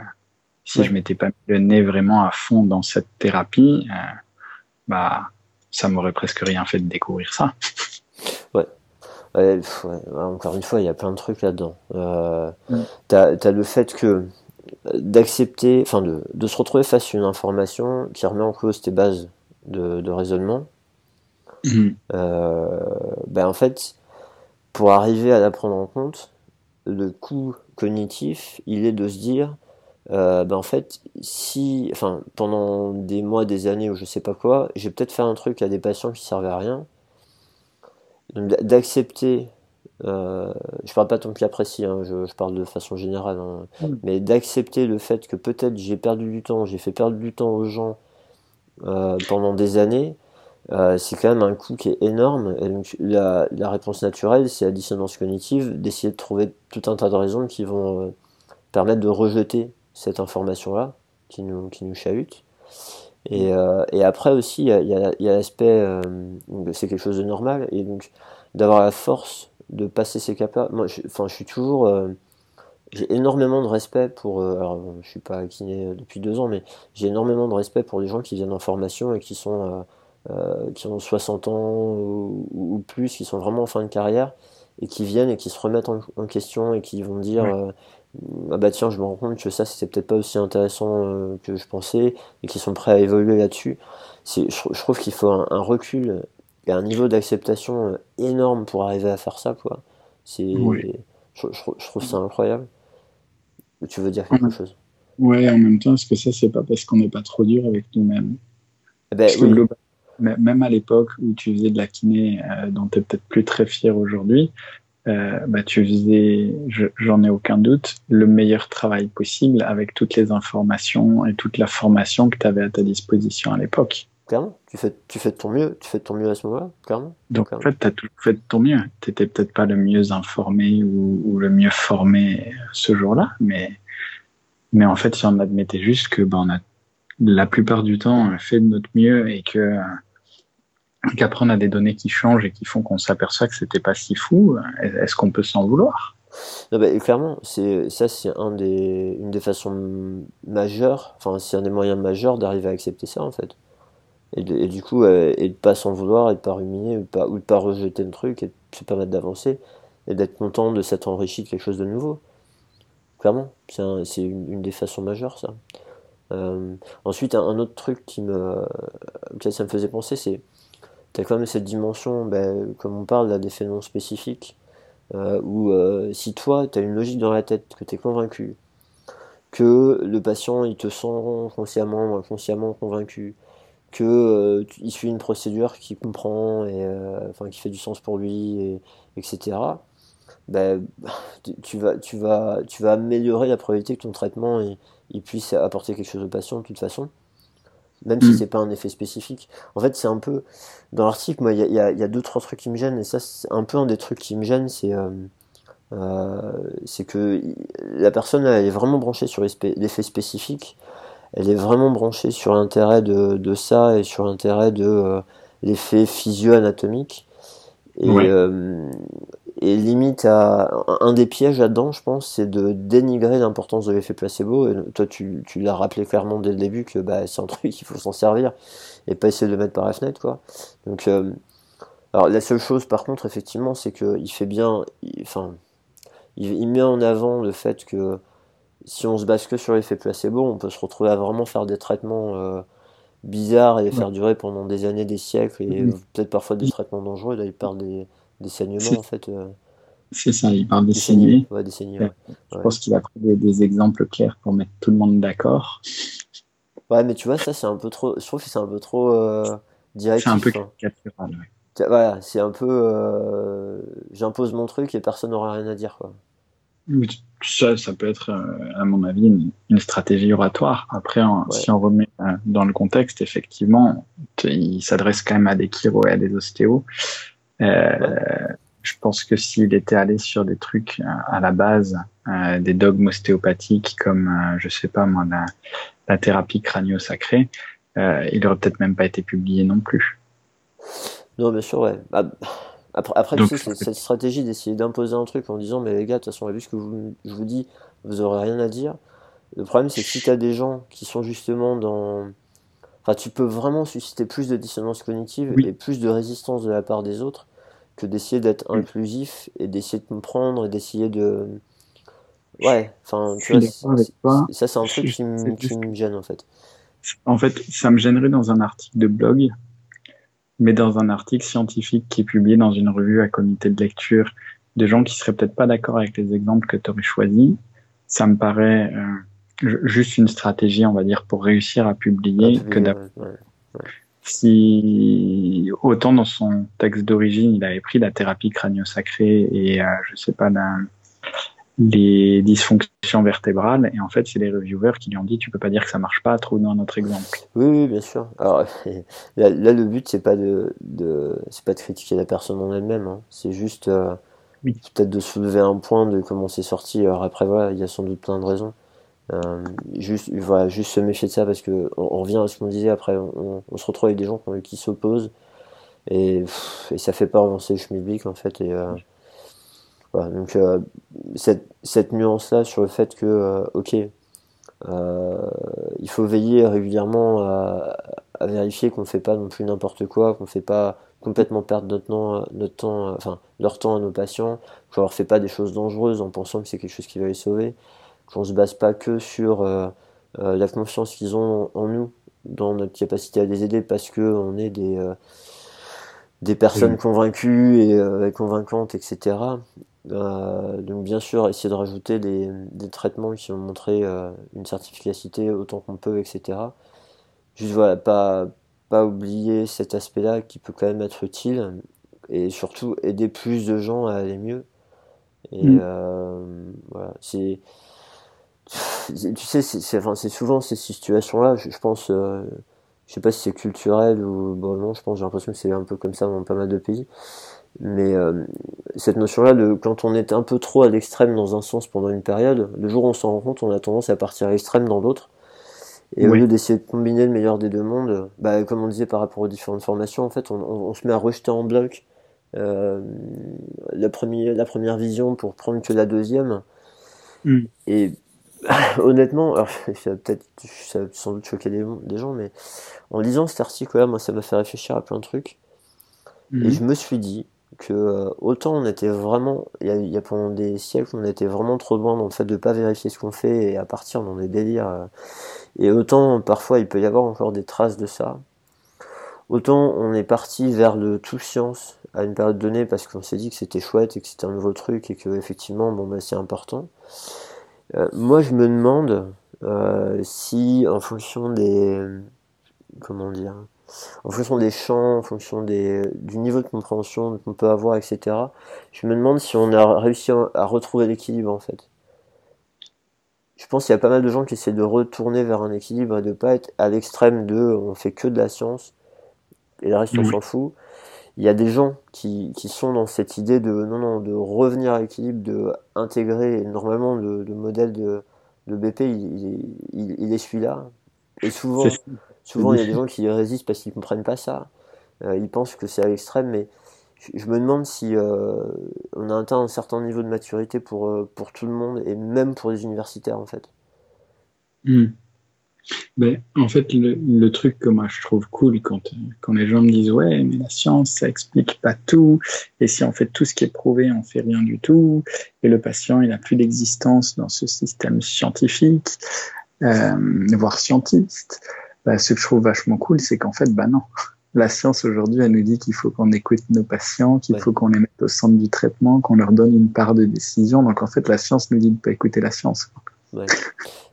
Speaker 2: si je m'étais pas mis le nez vraiment à fond dans cette thérapie euh, bah ça m'aurait presque rien fait de découvrir ça.
Speaker 1: Ouais. ouais, encore une fois il y a plein de trucs là-dedans. Euh, t'as as le fait que d'accepter enfin de, de se retrouver face à une information qui remet en cause tes bases de, raisonnement, mhm. euh, ben en fait, pour arriver à la prendre en compte, le coût cognitif, il est de se dire, euh, ben en fait, si, enfin, pendant des mois, des années ou je sais pas quoi, j'ai peut-être fait un truc à des patients qui servaient à rien, d'accepter, euh, je parle pas de ton cas précis, hein, je, parle de façon générale, hein, mhm. mais d'accepter le fait que peut-être j'ai perdu du temps, j'ai fait perdre du temps aux gens pendant des années, euh, c'est quand même un coût qui est énorme. Et donc la, réponse naturelle, c'est la dissonance cognitive, d'essayer de trouver tout un tas de raisons qui vont euh, permettre de rejeter cette information-là, qui nous, qui nous chahute. Et, après aussi, il y a, l'aspect, c'est quelque chose de normal, et donc d'avoir la force de passer ces capas. Moi, je, je suis toujours j'ai énormément de respect pour. Euh, alors, je suis pas kiné depuis deux ans, mais j'ai énormément de respect pour les gens qui viennent en formation et qui sont euh, euh qui ont 60 ans ou, plus, qui sont vraiment en fin de carrière et qui viennent et qui se remettent en, question et qui vont dire euh, ah bah tiens, je me rends compte que ça c'était peut-être pas aussi intéressant euh, que je pensais et qui sont prêts à évoluer là-dessus. Je, je, trouve qu'il faut un, un, recul et un niveau d'acceptation énorme pour arriver à faire ça, quoi. C'est, je, je trouve ça incroyable tu veux dire quelque chose?
Speaker 2: Ouais, en même temps, est-ce que ça, c'est pas parce qu'on n'est pas trop dur avec nous-mêmes?
Speaker 1: Eh ben,
Speaker 2: Même à l'époque où tu faisais de la kiné, euh, dont tu es peut-être plus très fier aujourd'hui, euh, bah, tu faisais, j'en ai aucun doute, le meilleur travail possible avec toutes les informations et toute la formation que tu avais à ta disposition à l'époque.
Speaker 1: Clairement, tu fais, tu fais de ton mieux, tu fais de ton mieux à ce moment-là, clairement.
Speaker 2: Donc en fait, tu as tout fait de ton mieux. Tu n'étais peut-être pas le mieux informé ou, ou le mieux formé ce jour-là, mais, mais en fait, si on admettait juste que ben, on a la plupart du temps fait de notre mieux et que qu'après on a des données qui changent et qui font qu'on s'aperçoit que c'était pas si fou, est-ce qu'on peut s'en vouloir?
Speaker 1: Non, bah, clairement, c'est ça, c'est un des, une des façons majeures, enfin, c'est un des moyens majeurs d'arriver à accepter ça, en fait. Et, du coup, euh, et de pas s'en vouloir, et de pas ruminer, ou, pas, ou de pas rejeter le truc, et de se permettre d'avancer, et d'être content de s'être enrichi de quelque chose de nouveau. Clairement, c'est une, des façons majeures, ça. Euh, ensuite, un, autre truc qui me, ça me faisait penser, c'est tu as quand même cette dimension, ben, comme on parle là, des phénomènes spécifiques, euh, où si toi, tu as une logique dans la tête, que tu es convaincu, que le patient, il te sent consciemment inconsciemment convaincu, que euh, il suit une procédure qu'il comprend et euh, enfin qui fait du sens pour lui et, etc ben, tu vas tu vas tu vas améliorer la probabilité que ton traitement il, puisse apporter quelque chose au patient de toute façon même si mm. c'est pas un effet spécifique en fait c'est un peu dans l'article moi il y a, y a, deux trois trucs qui me gênent et ça c'est un peu un des trucs qui me gênent c'est euh, c'est que la personne elle est vraiment branchée sur l'effet spécifique elle est vraiment branchée sur l'intérêt de, de, ça et sur l'intérêt de euh, l'effet physio-anatomique. Et, euh, et limite à un des pièges là-dedans, je pense, c'est de dénigrer l'importance de l'effet placebo. Et toi, tu, tu l'as rappelé clairement dès le début que bah, c'est un truc, il faut s'en servir et pas essayer de le mettre par la fenêtre, quoi. Donc, euh, alors la seule chose, par contre, effectivement, c'est qu'il fait bien, enfin, il, il, met en avant le fait que si on se base que sur l'effet placebo, on peut se retrouver à vraiment faire des traitements euh, bizarres et les faire durer pendant des années, des siècles, et peut-être parfois des traitements dangereux. Là, il parle des, des saignements, en fait. Euh.
Speaker 2: C'est ça, il parle des, saignements.
Speaker 1: Ouais, des saignements.
Speaker 2: Je pense qu'il a pris des, exemples clairs pour mettre tout le monde d'accord.
Speaker 1: Ouais, mais tu vois, ça, c'est un peu trop. Je trouve que c'est un peu trop euh, direct.
Speaker 2: C'est un peu hein. caricatural,
Speaker 1: Voilà, c'est un peu. J'impose mon truc et personne n'aura rien à dire, quoi.
Speaker 2: Ça, ça peut être, euh, à mon avis, une, stratégie oratoire. Après, si on remet euh, dans le contexte, effectivement, il s'adresse quand même à des chiro et à des ostéos. Euh, je pense que s'il était allé sur des trucs à la base, des dogmes ostéopathiques comme, je sais pas moi, la, thérapie crânio-sacrée, il aurait peut-être même pas été publié non plus.
Speaker 1: Non, bien sûr, ouais. Bah, après, après tu sais, cette stratégie d'essayer d'imposer un truc en disant, mais les gars, de toute façon, vu ce que je vous dis, vous aurez rien à dire. Le problème, c'est que si tu as des gens qui sont justement dans. Enfin, tu peux vraiment susciter plus de dissonance cognitive et plus de résistance de la part des autres que d'essayer d'être inclusif et d'essayer de comprendre et d'essayer de. Ouais, enfin, tu vois, ça, c'est un truc qui me gêne en fait.
Speaker 2: En fait, ça me gênerait dans un article de blog mais dans un article scientifique qui est publié dans une revue à comité de lecture de gens qui seraient peut-être pas d'accord avec les exemples que tu aurais choisis, ça me paraît euh, juste une stratégie, on va dire, pour réussir à publier que Si autant dans son texte d'origine, il avait pris la thérapie crânio-sacrée et euh, je sais pas les dysfonctions vertébrales. Et en fait, c'est les reviewers qui lui ont dit, tu peux pas dire que ça marche pas, trouve-nous un autre exemple.
Speaker 1: Oui, oui, bien sûr. Alors, là, le but, c'est pas de, de c'est pas de critiquer la personne en elle-même. Hein. C'est juste, euh, peut-être de soulever un point de comment c'est sorti. Alors après, voilà, il y a sans doute plein de raisons. Euh, juste, voilà, juste se méfier de ça parce que on, revient à ce qu'on disait après. On, se retrouve avec des gens qui s'opposent et, et, ça fait pas avancer le schmilblick en fait. Et, euh, donc euh, cette, cette nuance-là sur le fait que, euh, ok, euh, il faut veiller régulièrement à, vérifier qu'on ne fait pas non plus n'importe quoi, qu'on ne fait pas complètement perdre notre temps, notre temps, enfin leur temps à nos patients, qu'on leur fait pas des choses dangereuses en pensant que c'est quelque chose qui va les sauver, qu'on se base pas que sur la confiance qu'ils ont en nous, dans notre capacité à les aider parce que on est des des personnes convaincues et convaincantes, etc. Euh, donc bien sûr, essayer de rajouter des, traitements qui vont montrer euh, une certificacité autant qu'on peut, etc. Juste voilà, pas, pas oublier cet aspect-là qui peut quand même être utile et surtout aider plus de gens à aller mieux. Et mm. euh, voilà, c'est tu sais, c'est enfin, souvent ces situations-là, je, pense, je sais pas si c'est culturel ou bon non, je pense, j'ai l'impression que c'est un peu comme ça dans pas mal de pays. Mais euh, cette notion-là, de quand on est un peu trop à l'extrême dans un sens pendant une période, le jour où on s'en rend compte, on a tendance à partir à l'extrême dans l'autre. Et au lieu d'essayer de combiner le meilleur des deux mondes, bah, comme on disait par rapport aux différentes formations, en fait, on, on, se met à rejeter en bloc euh, la, première, la première vision pour prendre que la deuxième. Hmm. Et honnêtement, alors, ça va peut-être ça va sans doute choquer des, des gens, mais en lisant cet article-là, moi, ça m'a fait réfléchir à plein de trucs. Et hmm. je me suis dit, que euh, autant on était vraiment, il y, a, pendant des siècles, on était vraiment trop loin dans le fait de pas vérifier ce qu'on fait et à partir dans des délires. Euh, et autant parfois il peut y avoir encore des traces de ça. Autant on est parti vers le tout science à une période donnée parce qu'on s'est dit que c'était chouette et que c'était un nouveau truc et que effectivement bon bah c'est important. Euh, moi je me demande si en fonction des comment dire en fonction des champs, en fonction des, du niveau de compréhension qu'on peut avoir, etc. Je me demande si on a réussi à retrouver l'équilibre en fait. Je pense qu'il y a pas mal de gens qui essaient de retourner vers un équilibre et de pas être à l'extrême de on fait que de la science et le reste on s'en fout. Il y a des gens qui, qui sont dans cette idée de non non de revenir à l'équilibre, de intégrer normalement le, modèle de, de BP il, il, il est celui-là et souvent Souvent, il y a des gens qui résistent parce qu'ils comprennent pas ça. Euh, ils pensent que c'est à l'extrême, mais je, me demande si euh, on a atteint un certain niveau de maturité pour, euh, pour tout le monde et même pour les universitaires en fait.
Speaker 2: Ben, en fait, le, truc que moi je trouve cool quand, quand les gens me disent ouais, mais la science ça explique pas tout, et si on fait tout ce qui est prouvé, on fait rien du tout, et le patient il a plus d'existence dans ce système scientifique, voire scientiste. Ben, ce que je trouve vachement cool, c'est qu'en fait, bah non, la science aujourd'hui, elle nous dit qu'il faut qu'on écoute nos patients, qu'il faut qu'on les mette au centre du traitement, qu'on leur donne une part de décision. Donc en fait, la science nous dit de pas écouter la science.
Speaker 1: Ouais.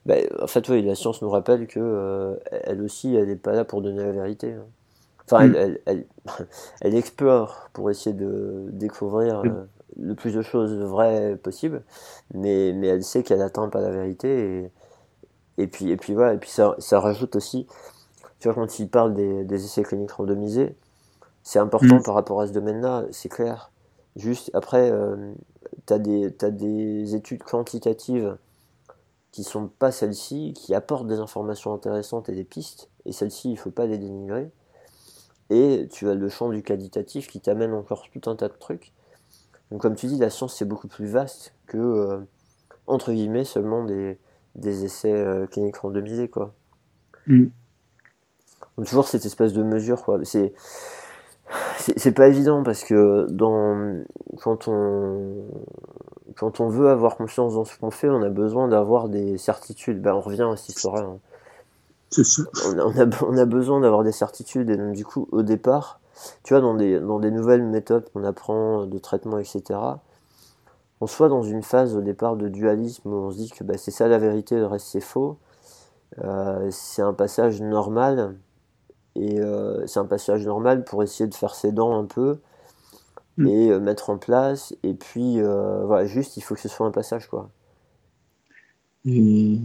Speaker 1: Bah, en fait, oui, la science nous rappelle que euh, elle aussi, elle n'est pas là pour donner la vérité. Hein. Enfin, mm. elle, elle, elle, explore pour essayer de découvrir mm. euh, le plus de choses vraies possibles, mais, mais elle sait qu'elle n'atteint pas la vérité. Et, puis, et puis voilà, et puis ça, ça rajoute aussi, tu vois, quand il parle des, des essais cliniques randomisés, c'est important mm. par rapport à ce domaine-là, c'est clair. Juste après, euh, tu as, as, des études quantitatives qui sont pas celles-ci, qui apportent des informations intéressantes et des pistes, et celles-ci, il faut pas les dénigrer. Et tu as le champ du qualitatif qui t'amène encore tout un tas de trucs. Donc comme tu dis, la science c'est beaucoup plus vaste que euh, entre guillemets seulement des, des essais euh, cliniques randomisés quoi. Mm. Donc, toujours cette espèce de mesure quoi. C'est c'est pas évident parce que dans quand on quand on veut avoir confiance dans ce qu'on fait, on a besoin d'avoir des certitudes. Ben, on revient à cette histoire hein. On, a, on, a, besoin d'avoir des certitudes. Et donc, du coup, au départ, tu vois, dans des, dans des nouvelles méthodes qu'on apprend de traitement, etc., on soit dans une phase au départ de dualisme où on se dit que ben, c'est ça la vérité, le reste c'est faux. Euh, c'est un passage normal. Et euh, c'est un passage normal pour essayer de faire ses dents un peu Mm. et euh, mettre en place. Et puis, voilà, juste, il faut que ce soit un passage, quoi.
Speaker 2: Et,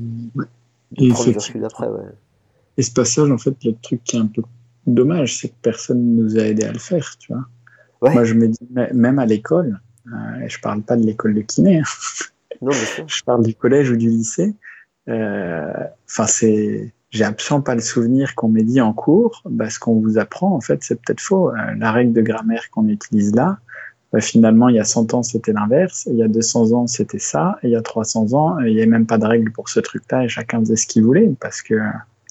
Speaker 2: et prendre
Speaker 1: du après, ouais.
Speaker 2: Et ce passage, en fait, le truc qui est un peu dommage, c'est que personne ne nous a aidé à le faire, tu vois. Moi, je me dis, même à l'école, euh, je parle pas de l'école de kiné, hein. non, je parle du collège ou du lycée. Enfin, c'est j'ai absolument pas le souvenir qu'on m'ait dit en cours, bah, ce qu'on vous apprend, en fait, c'est peut-être faux. Euh, la règle de grammaire qu'on utilise là, bah, finalement, il y a 100 ans, c'était l'inverse, il y a 200 ans, c'était ça, et il y a 300 ans, il n'y avait même pas de règle pour ce truc-là, et chacun faisait ce qu'il voulait, parce que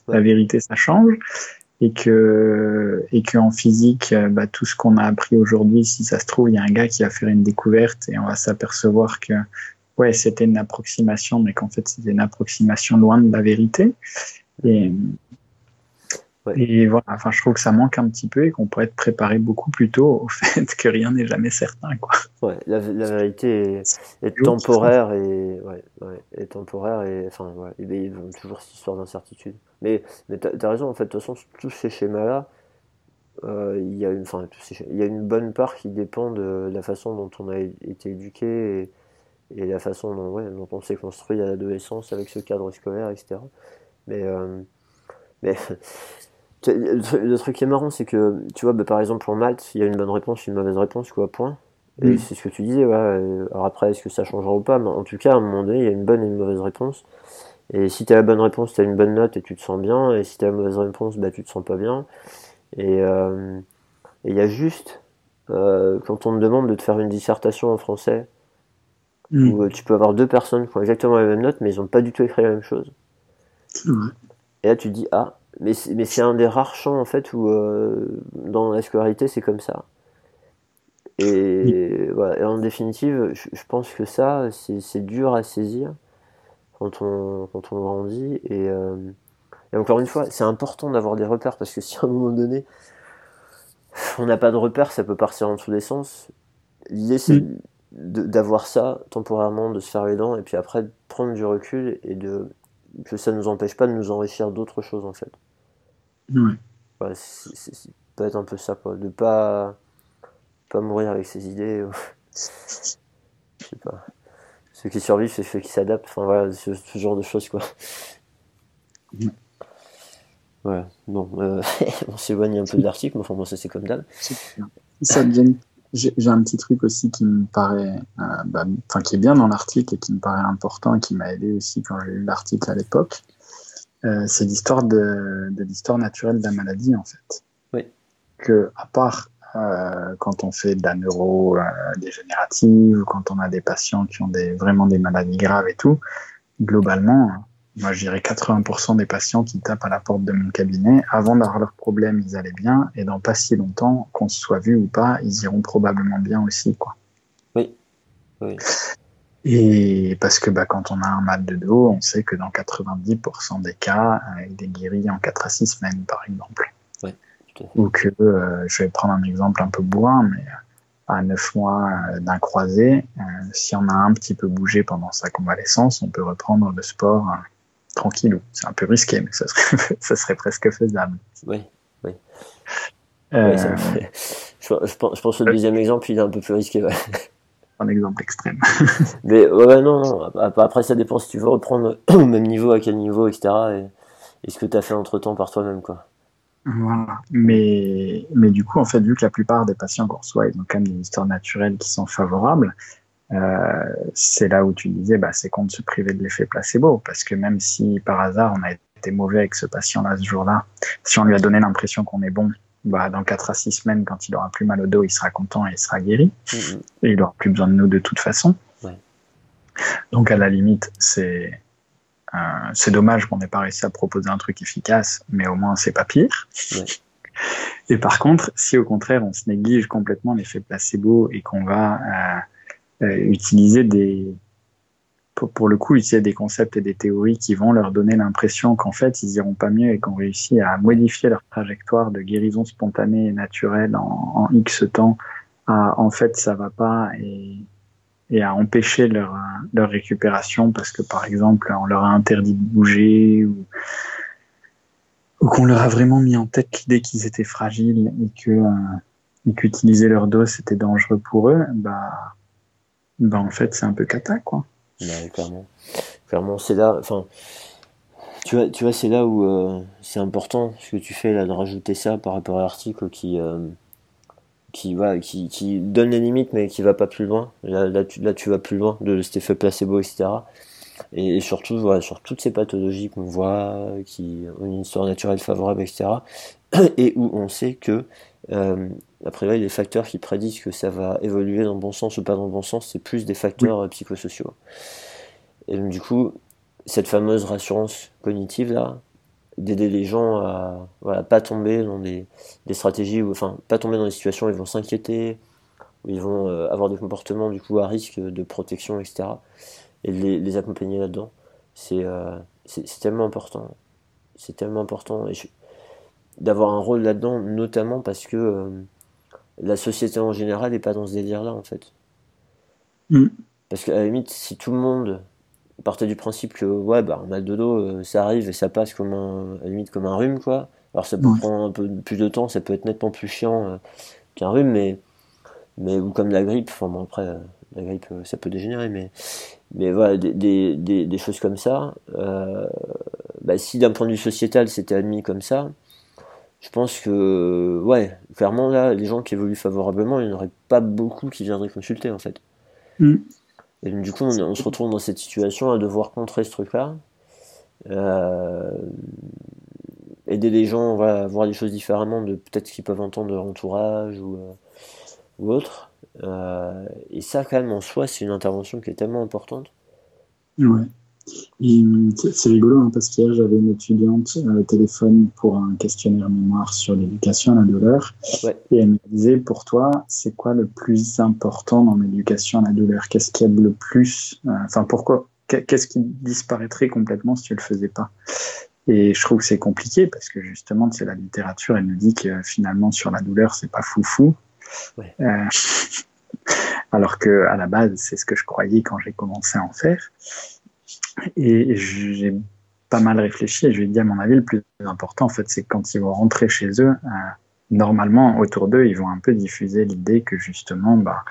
Speaker 2: la vérité, ça change, et que, et que en physique, bah, tout ce qu'on a appris aujourd'hui, si ça se trouve, il y a un gars qui va faire une découverte, et on va s'apercevoir que, ouais, c'était une approximation, mais qu'en fait, c'était une approximation loin de la vérité. Et, et voilà, enfin, je trouve que ça manque un petit peu et qu'on pourrait être préparé beaucoup plus tôt au fait que rien n'est jamais certain. Quoi.
Speaker 1: Ouais, la, la vérité est, temporaire et, ouais, est temporaire et enfin, ouais, ils ont toujours cette histoire d'incertitude. Mais, mais tu as, raison, en fait, de toute façon, tous ces schémas-là, euh, il, y a une, enfin, il y a une bonne part qui dépend de la façon dont on a été éduqué et, et la façon dont, ouais, dont on s'est construit à l'adolescence avec ce cadre scolaire, etc. Mais, euh, mais le, truc qui est marrant, c'est que, tu vois, bah, par exemple, en maths, il y a une bonne réponse, une mauvaise réponse, quoi, point. Et c'est ce que tu disais, ouais. Alors après, est-ce que ça changera ou pas? Mais en tout cas, à un moment donné, il y a une bonne et une mauvaise réponse. Et si tu as la bonne réponse, tu as une bonne note et tu te sens bien. Et si tu as la mauvaise réponse, bah, tu te sens pas bien. Et euh, il y a juste, euh, quand on me demande de te faire une dissertation en français, mm. où tu peux avoir deux personnes qui ont exactement la même note, mais ils n'ont pas du tout écrit la même chose. Et là, tu te dis, ah, mais c'est un des rares champs, en fait, où euh, dans la scolarité, c'est comme ça. Et, voilà. et en définitive, je, pense que ça, c'est dur à saisir quand on, quand on grandit. Et, euh, et encore une fois, c'est important d'avoir des repères, parce que si à un moment donné, on n'a pas de repères, ça peut partir en tous les sens. L'idée, c'est d'avoir ça temporairement, de se faire les dents, et puis après, de prendre du recul et de que ça ne nous empêche pas de nous enrichir d'autres choses en fait. Ouais. c'est, peut être un peu ça quoi, de pas pas mourir avec ses idées. Je sais pas. Ceux qui survivent, c'est ceux qui s'adaptent. Enfin voilà, ce, genre de choses quoi. Ouais, bon, euh, on s'éloigne un peu de l'article, mais enfin bon, ça c'est comme d'hab.
Speaker 2: Ça devient j'ai un petit truc aussi qui me paraît, euh, bah, qui est bien dans l'article et qui me paraît important et qui m'a aidé aussi quand j'ai lu l'article à l'époque. Euh, c'est l'histoire de, de l'histoire naturelle de la maladie en fait.
Speaker 1: Oui.
Speaker 2: Que à part euh, quand on fait de la neuro euh, quand on a des patients qui ont des vraiment des maladies graves et tout, globalement, moi je dirais 80% des patients qui tapent à la porte de mon cabinet, avant d'avoir leurs problèmes, ils allaient bien, et dans pas si longtemps, qu'on se soit vu ou pas, ils iront probablement bien aussi, quoi.
Speaker 1: Oui. oui.
Speaker 2: Et parce que bah, quand on a un mal de dos, on sait que dans 90% des cas, euh, il est guéri en 4 à 6 semaines, par exemple. Ou que, euh, je vais prendre un exemple un peu bourrin, mais à 9 mois euh, d'un croisé, si on a un petit peu bougé pendant sa convalescence, on peut reprendre le sport tranquille. C'est un peu risqué, mais ça serait, ça serait presque faisable.
Speaker 1: Oui, oui. je, pense, que le deuxième exemple, il est un peu plus risqué.
Speaker 2: un exemple extrême.
Speaker 1: Mais ouais, non, non. Après, ça dépend si tu veux reprendre au même niveau, à quel niveau, etc. Et, ce que tu as fait entre temps par toi-même, quoi.
Speaker 2: Voilà. Mais, mais du coup, en fait, vu que la plupart des patients qu'on reçoit, ils ont quand même des histoires naturelles qui sont favorables, euh, c'est là où tu disais, bah, c'est con de se priver de l'effet placebo. Parce que même si par hasard on a été mauvais avec ce patient-là ce jour-là, si on lui a donné l'impression qu'on est bon, bah, dans 4 à 6 semaines, quand il aura plus mal au dos, il sera content et il sera guéri. Mm-hmm. Et il aura plus besoin de nous de toute façon. Donc, à la limite, c'est c'est dommage qu'on n'ait pas réussi à proposer un truc efficace, mais au moins, c'est pas pire. Et par contre, si au contraire, on se néglige complètement l'effet placebo et qu'on va euh, euh, utiliser des, pour, le coup, a des concepts et des théories qui vont leur donner l'impression qu'en fait, ils iront pas mieux et qu'on réussit à modifier leur trajectoire de guérison spontanée et naturelle en, en X temps à en fait, ça va pas et, et à empêcher leur, leur récupération parce que par exemple, on leur a interdit de bouger ou, qu'on leur a vraiment mis en tête l'idée qu'ils étaient fragiles et que euh, et qu'utiliser leur dos c'était dangereux pour eux, bah, bah en fait c'est un peu cata quoi
Speaker 1: clairement. Clairement, c'est là. Enfin, tu vois, tu vois c'est là où euh, c'est important ce que tu fais là de rajouter ça par rapport à l'article qui. Euh, qui, va, qui, qui donne les limites mais qui va pas plus loin. Là, là, tu, là tu vas plus loin de cet effet placebo, etc. Et, surtout, voilà, sur toutes ces pathologies qu'on voit, qui ont une histoire naturelle favorable, etc. Et où on sait que euh, après là, les facteurs qui prédisent que ça va évoluer dans le bon sens ou pas dans le bon sens, c'est plus des facteurs euh, psychosociaux. Et donc, du coup, cette fameuse rassurance cognitive là, d'aider les gens à voilà, pas tomber dans des, des stratégies, ou, enfin, pas tomber dans des situations où ils vont s'inquiéter, où ils vont euh, avoir des comportements du coup à risque de protection, etc. Et les, les accompagner là-dedans, c'est euh, tellement important. C'est tellement important. D'avoir un rôle là-dedans, notamment parce que euh, la société en général n'est pas dans ce délire-là, en fait. Mm. Parce qu'à la limite, si tout le monde partait du principe que, ouais, bah, un mal de dos, euh, ça arrive et ça passe comme un, à la limite comme un rhume, quoi. Alors ça peut prendre un peu plus de temps, ça peut être nettement plus chiant euh, qu'un rhume, mais, mais, ou comme la grippe, enfin bon, après, la grippe, ça peut dégénérer, mais, mais voilà, des, des, des, choses comme ça, bah, si d'un point de vue sociétal c'était admis comme ça, je pense que, ouais, clairement, là, les gens qui évoluent favorablement, il n'y en aurait pas beaucoup qui viendraient consulter, en fait. Mm. Et donc, du coup, on, se retrouve dans cette situation à devoir contrer ce truc-là. Euh, aider les gens à voir les choses différemment de peut-être ce qu'ils peuvent entendre de leur entourage ou, euh, autre. Euh, et ça, quand même, en soi, c'est une intervention qui est tellement importante.
Speaker 2: Ouais. C'est rigolo hein, parce qu'hier j'avais une étudiante au téléphone pour un questionnaire mémoire sur l'éducation à la douleur. Et elle me disait pour toi, c'est quoi le plus important dans l'éducation à la douleur? Qu'est-ce qui aide le plus euh, Enfin, pourquoi Qu'est-ce qui disparaîtrait complètement si tu le faisais pas? Et je trouve que c'est compliqué parce que justement, c'est la littérature, elle nous dit que finalement sur la douleur, c'est pas foufou. Euh, alors que à la base, c'est ce que je croyais quand j'ai commencé à en faire. Et j'ai pas mal réfléchi et je lui ai dit, à mon avis, le plus important, en fait, c'est quand ils vont rentrer chez eux, euh, normalement, autour d'eux, ils vont un peu diffuser l'idée que justement, bah,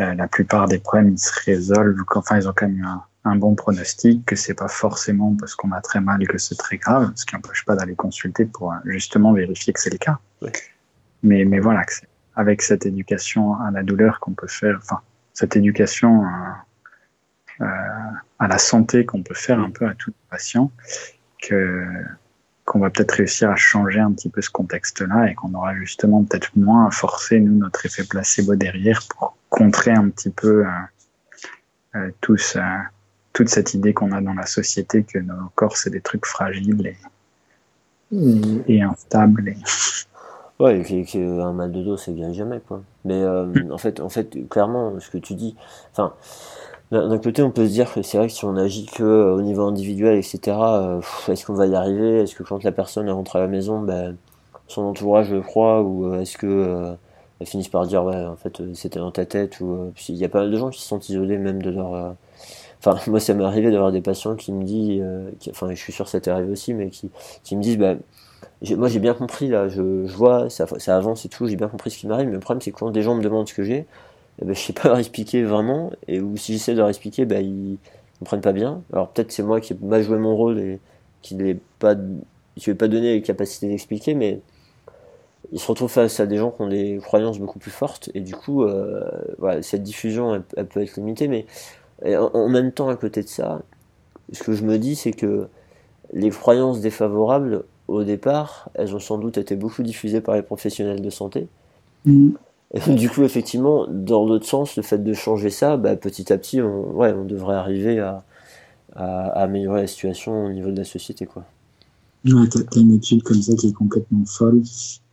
Speaker 2: euh, la plupart des problèmes, ils se résolvent, qu'enfin, ils ont quand même un, un bon pronostic, que c'est pas forcément parce qu'on a très mal que c'est très grave, ce qui n'empêche pas d'aller consulter pour euh, justement vérifier que c'est le cas. Mais, mais voilà, avec cette éducation à la douleur qu'on peut faire, enfin, cette éducation euh, à la santé qu'on peut faire un peu à tout patient, que qu'on va peut-être réussir à changer un petit peu ce contexte-là et qu'on aura justement peut-être moins à forcer nous notre effet placebo derrière pour contrer un petit peu euh, euh, tout, toute cette idée qu'on a dans la société que nos corps, c'est des trucs fragiles et, et, instables. Et...
Speaker 1: Ouais, qu'un mal de dos, c'est bien jamais, quoi. Mais en, fait, en fait, clairement, ce que tu dis, enfin, d'un côté, on peut se dire que c'est vrai que si on agit que euh, au niveau individuel, etc., euh, est-ce qu'on va y arriver? Est-ce que quand la personne rentre à la maison, ben, son entourage le croit? Ou est-ce que elle finissent par dire, ouais, en fait, c'était dans ta tête? Ou il y a pas mal de gens qui se sont isolés même de leur Enfin, moi, ça m'est arrivé d'avoir des patients qui me disent, euh, enfin, je suis sûr que ça t'est arrivé aussi, mais qui, me disent, bah, moi, j'ai bien compris, là, je, je vois, ça, ça avance et tout, j'ai bien compris ce qui m'arrive, mais le problème, c'est que quand des gens me demandent ce que j'ai, eh ben, je sais pas leur expliquer vraiment, et ou si j'essaie de leur expliquer, bah, ils comprennent pas bien. Alors, peut-être c'est moi qui ai mal joué mon rôle et qui ne pas, qui vais pas donner les capacités d'expliquer, mais ils se retrouvent face à des gens qui ont des croyances beaucoup plus fortes, et du coup, euh, cette diffusion, elle, peut être limitée, mais en, même temps, à côté de ça, ce que je me dis, c'est que les croyances défavorables, au départ, elles ont sans doute été beaucoup diffusées par les professionnels de santé. Mm. Du coup, effectivement, dans l'autre sens, le fait de changer ça, bah, petit à petit, on, ouais, on devrait arriver à, à, améliorer la situation au niveau de la société. Quoi.
Speaker 2: Ouais, tu as, une étude comme ça qui est complètement folle.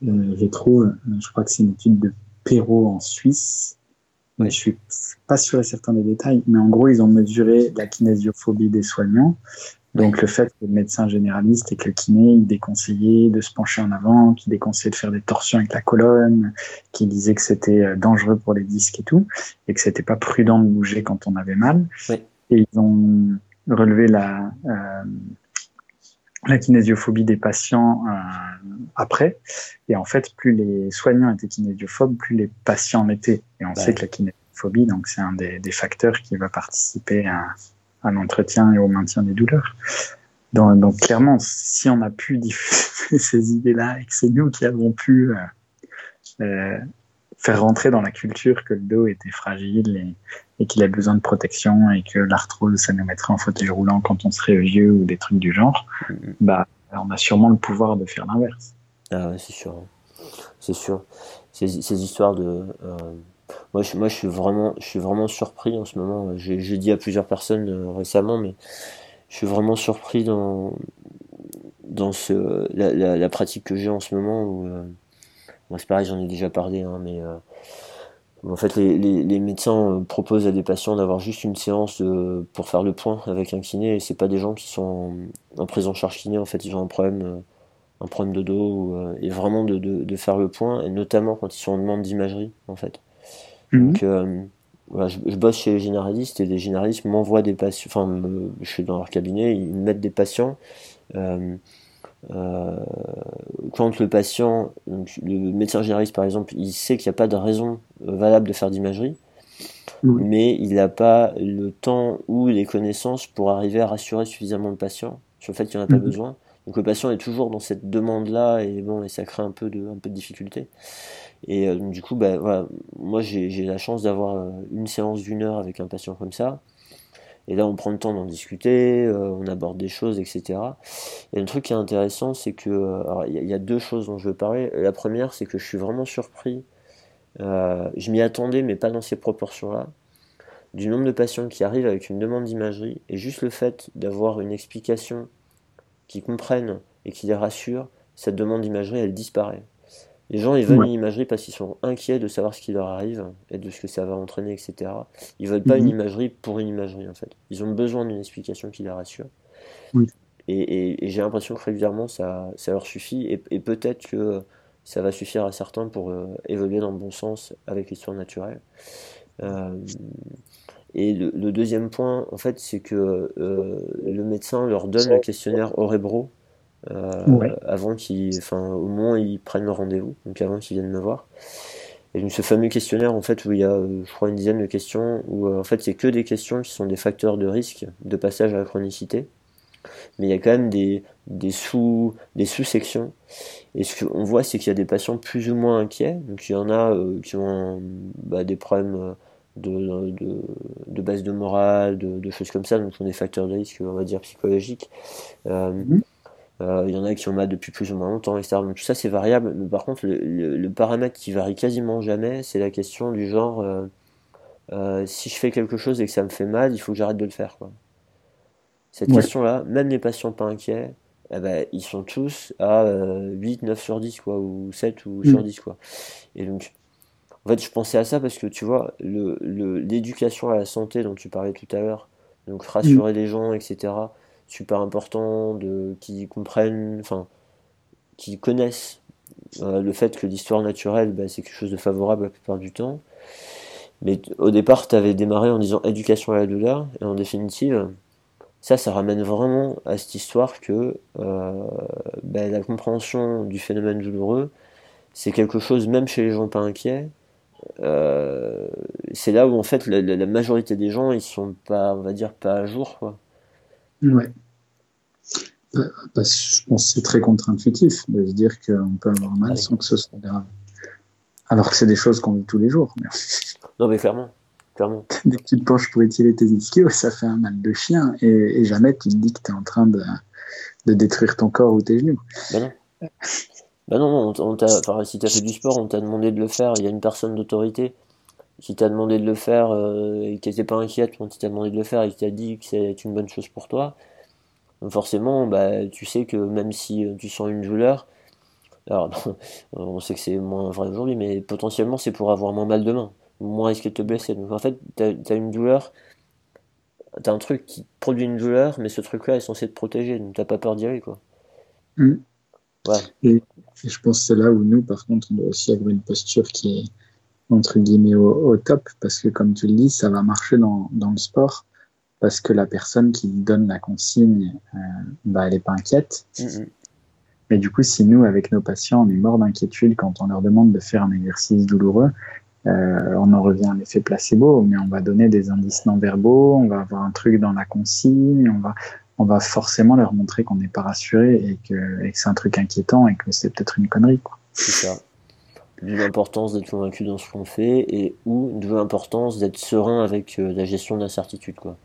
Speaker 2: Euh, j'ai trop, euh, je crois que c'est une étude de Perrault en Suisse, mais je suis pas sûr et certain des détails, mais en gros, ils ont mesuré la kinésiophobie des soignants. Donc, le fait que le médecin généraliste et que le kiné, il déconseillait de se pencher en avant, qu'il déconseillait de faire des torsions avec la colonne, qu'il disait que c'était euh, dangereux pour les disques et tout, et que c'était pas prudent de bouger quand on avait mal. Et ils ont relevé la, euh, la kinésiophobie des patients euh, après. Et en fait, plus les soignants étaient kinésiophobes, plus les patients l'étaient. Et on sait que la kinésiophobie, donc c'est un des, des, facteurs qui va participer à, à l'entretien et au maintien des douleurs. Donc, donc, clairement, si on a pu diffuser ces idées-là et que c'est nous qui avons pu euh, euh, faire rentrer dans la culture que le dos était fragile et, et qu'il a besoin de protection et que l'arthrose, ça nous mettrait en fauteuil roulant quand on serait vieux ou des trucs du genre, mm-hmm. bah, on a sûrement le pouvoir de faire l'inverse.
Speaker 1: Ah ouais, c'est sûr. C'est sûr. Ces, ces, histoires de. Euh, moi, je, suis vraiment, je suis vraiment surpris en ce moment. J'ai dit à plusieurs personnes euh, récemment, mais je suis vraiment surpris dans, dans ce, la, la, pratique que j'ai en ce moment. Où, euh, moi, c'est pareil, j'en ai déjà parlé, hein, mais en fait, les, les, médecins euh, proposent à des patients d'avoir juste une séance pour faire le point avec un kiné. Et c'est pas des gens qui sont en, prise en charge kiné. En fait, ils ont un problème, euh, un problème de dos euh, et vraiment de, de, de, faire le point, et notamment quand ils sont en demande d'imagerie, en fait. Mhm. Donc, voilà, je, je, bosse chez les généralistes et les généralistes m'envoient des patients. Enfin, je suis dans leur cabinet, ils mettent des patients. Euh, quand le patient, le médecin généraliste par exemple, il sait qu'il n'y a pas de raison valable de faire d'imagerie, mais il n'a pas le temps ou les connaissances pour arriver à rassurer suffisamment le patient sur le fait qu'il n'y en a pas mhm. besoin. Donc le patient est toujours dans cette demande-là et bon, ça crée un peu de, un difficulté. Et euh, du coup, bah, voilà, moi j'ai la chance d'avoir euh, une séance d'une heure avec un patient comme ça. Et là, on prend le temps d'en discuter, euh, on aborde des choses, etc. Et un truc qui est intéressant, c'est que, il y, a deux choses dont je veux parler. La première, c'est que je suis vraiment surpris. Je m'y attendais, mais pas dans ces proportions-là. Du nombre de patients qui arrivent avec une demande d'imagerie, et juste le fait d'avoir une explication qui comprenne et qui les rassure, cette demande d'imagerie, elle disparaît. Les gens, ils veulent une imagerie parce qu'ils sont inquiets de savoir ce qui leur arrive et de ce que ça va entraîner, etc. Ils veulent pas une mhm. imagerie pour une imagerie, en fait. Ils ont besoin d'une explication qui les rassure. Et, j'ai l'impression que régulièrement, ça, ça leur suffit. Et, peut-être que ça va suffire à certains pour euh, évoluer dans le bon sens avec l'histoire naturelle. Euh, et le, deuxième point, en fait, c'est que euh, le médecin leur donne le questionnaire Orebro euh, avant qu'ils, enfin, au moins ils prennent le rendez-vous, donc avant qu'ils viennent me voir. Et donc ce fameux questionnaire, en fait, où il y a, euh, je crois, une dizaine de questions, où en fait c'est que des questions qui sont des facteurs de risque de passage à la chronicité, mais il y a quand même des, des sous, des sous-sections. Et ce qu'on voit, c'est qu'il y a des patients plus ou moins inquiets. Donc il y en a qui ont bah, des problèmes de, de, de, base de morale, de, de, choses comme ça, donc sont des facteurs de risque, on va dire, psychologiques. Mm-hmm. Euh, il y en a qui ont mal depuis plus ou moins longtemps, etc. Donc tout ça c'est variable. Mais par contre, le, le, paramètre qui varie quasiment jamais, c'est la question du genre euh, euh, si je fais quelque chose et que ça me fait mal, il faut que j'arrête de le faire. Quoi. Cette question-là, même les patients pas inquiets, eh ben, ils sont tous à 8, 9 sur 10, quoi, ou 7 ou sur 10, mm. quoi. Et donc, en fait, je pensais à ça parce que, tu vois, l'éducation le, à la santé dont tu parlais tout à l'heure, donc rassurer mm. les gens, etc., super important, de qu'ils comprennent, enfin, qu'ils connaissent euh, le fait que l'histoire naturelle, ben, c'est quelque chose de favorable la plupart du temps. Mais au départ, tu avais démarré en disant éducation à la douleur, et en définitive, ça, ça ramène vraiment à cette histoire que euh, ben, la compréhension du phénomène douloureux, c'est quelque chose, même chez les gens pas inquiets, euh, c'est là où en fait la, majorité des gens ils sont pas, on va dire, pas à jour. Quoi.
Speaker 2: Ouais. Bah, je pense que c'est très contre-intuitif de se dire qu'on peut avoir mal sans que ce soit grave. Alors que c'est des choses qu'on vit tous les jours.
Speaker 1: Non, mais clairement. clairement.
Speaker 2: Dès que tu te penches pour étirer tes ischios, ça fait un mal de chien. Et, jamais tu te dis que tu es en train de, de, détruire ton corps ou tes genoux.
Speaker 1: Ben non. Ben non, on, si tu as fait du sport, on t'a demandé de le faire. Il y a une personne d'autorité qui t'a demandé de le faire euh, et qui n'était pas inquiète quand il t'a demandé de le faire et qui t'a dit que c'est une bonne chose pour toi. forcément, bah, tu sais que même si tu sens une douleur, alors on sait que c'est moins vrai aujourd'hui, mais potentiellement c'est pour avoir moins mal demain moins risqué de te blesser. Donc en fait, tu as, une douleur, tu as un truc qui produit une douleur, mais ce truc-là est censé te protéger, donc t'as pas peur d'y aller. Quoi.
Speaker 2: Mm. Et, je pense que c'est là où nous, par contre, on doit aussi avoir une posture qui est entre guillemets au, top, parce que comme tu le dis, ça va marcher dans, dans, le sport, parce que la personne qui donne la consigne, euh, bah, elle n'est pas inquiète. Mm. Mais du coup, si nous, avec nos patients, on est mort d'inquiétude quand on leur demande de faire un exercice douloureux, euh, on en revient à l'effet placebo, mais on va donner des indices non verbaux, on va avoir un truc dans la consigne, on va, on va forcément leur montrer qu'on n'est pas rassuré et que, et que c'est un truc inquiétant et que c'est peut-être une connerie.
Speaker 1: C'est ça. De l'importance d'être convaincu dans ce qu'on fait et ou de l'importance d'être serein avec euh, la gestion d'incertitude. Quoi.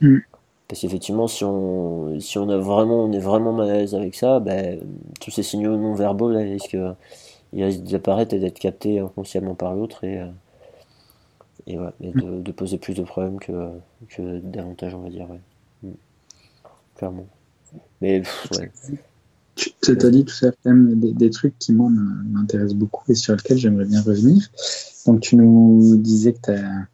Speaker 1: Mm. Parce qu'effectivement, si on, si on, a vraiment, on est vraiment mal à l'aise avec ça, ben, tous ces signaux non verbaux là, risquent il risque d'apparaître et d'être capté inconsciemment par l'autre et, euh, et, ouais, de, poser plus de problèmes que, que davantage, on va dire. Ouais. Clairement. Mais ouais.
Speaker 2: Tu as dit tout ça, quand même des, des trucs qui m'intéressent beaucoup et sur lesquels j'aimerais bien revenir. Donc tu nous disais que tu as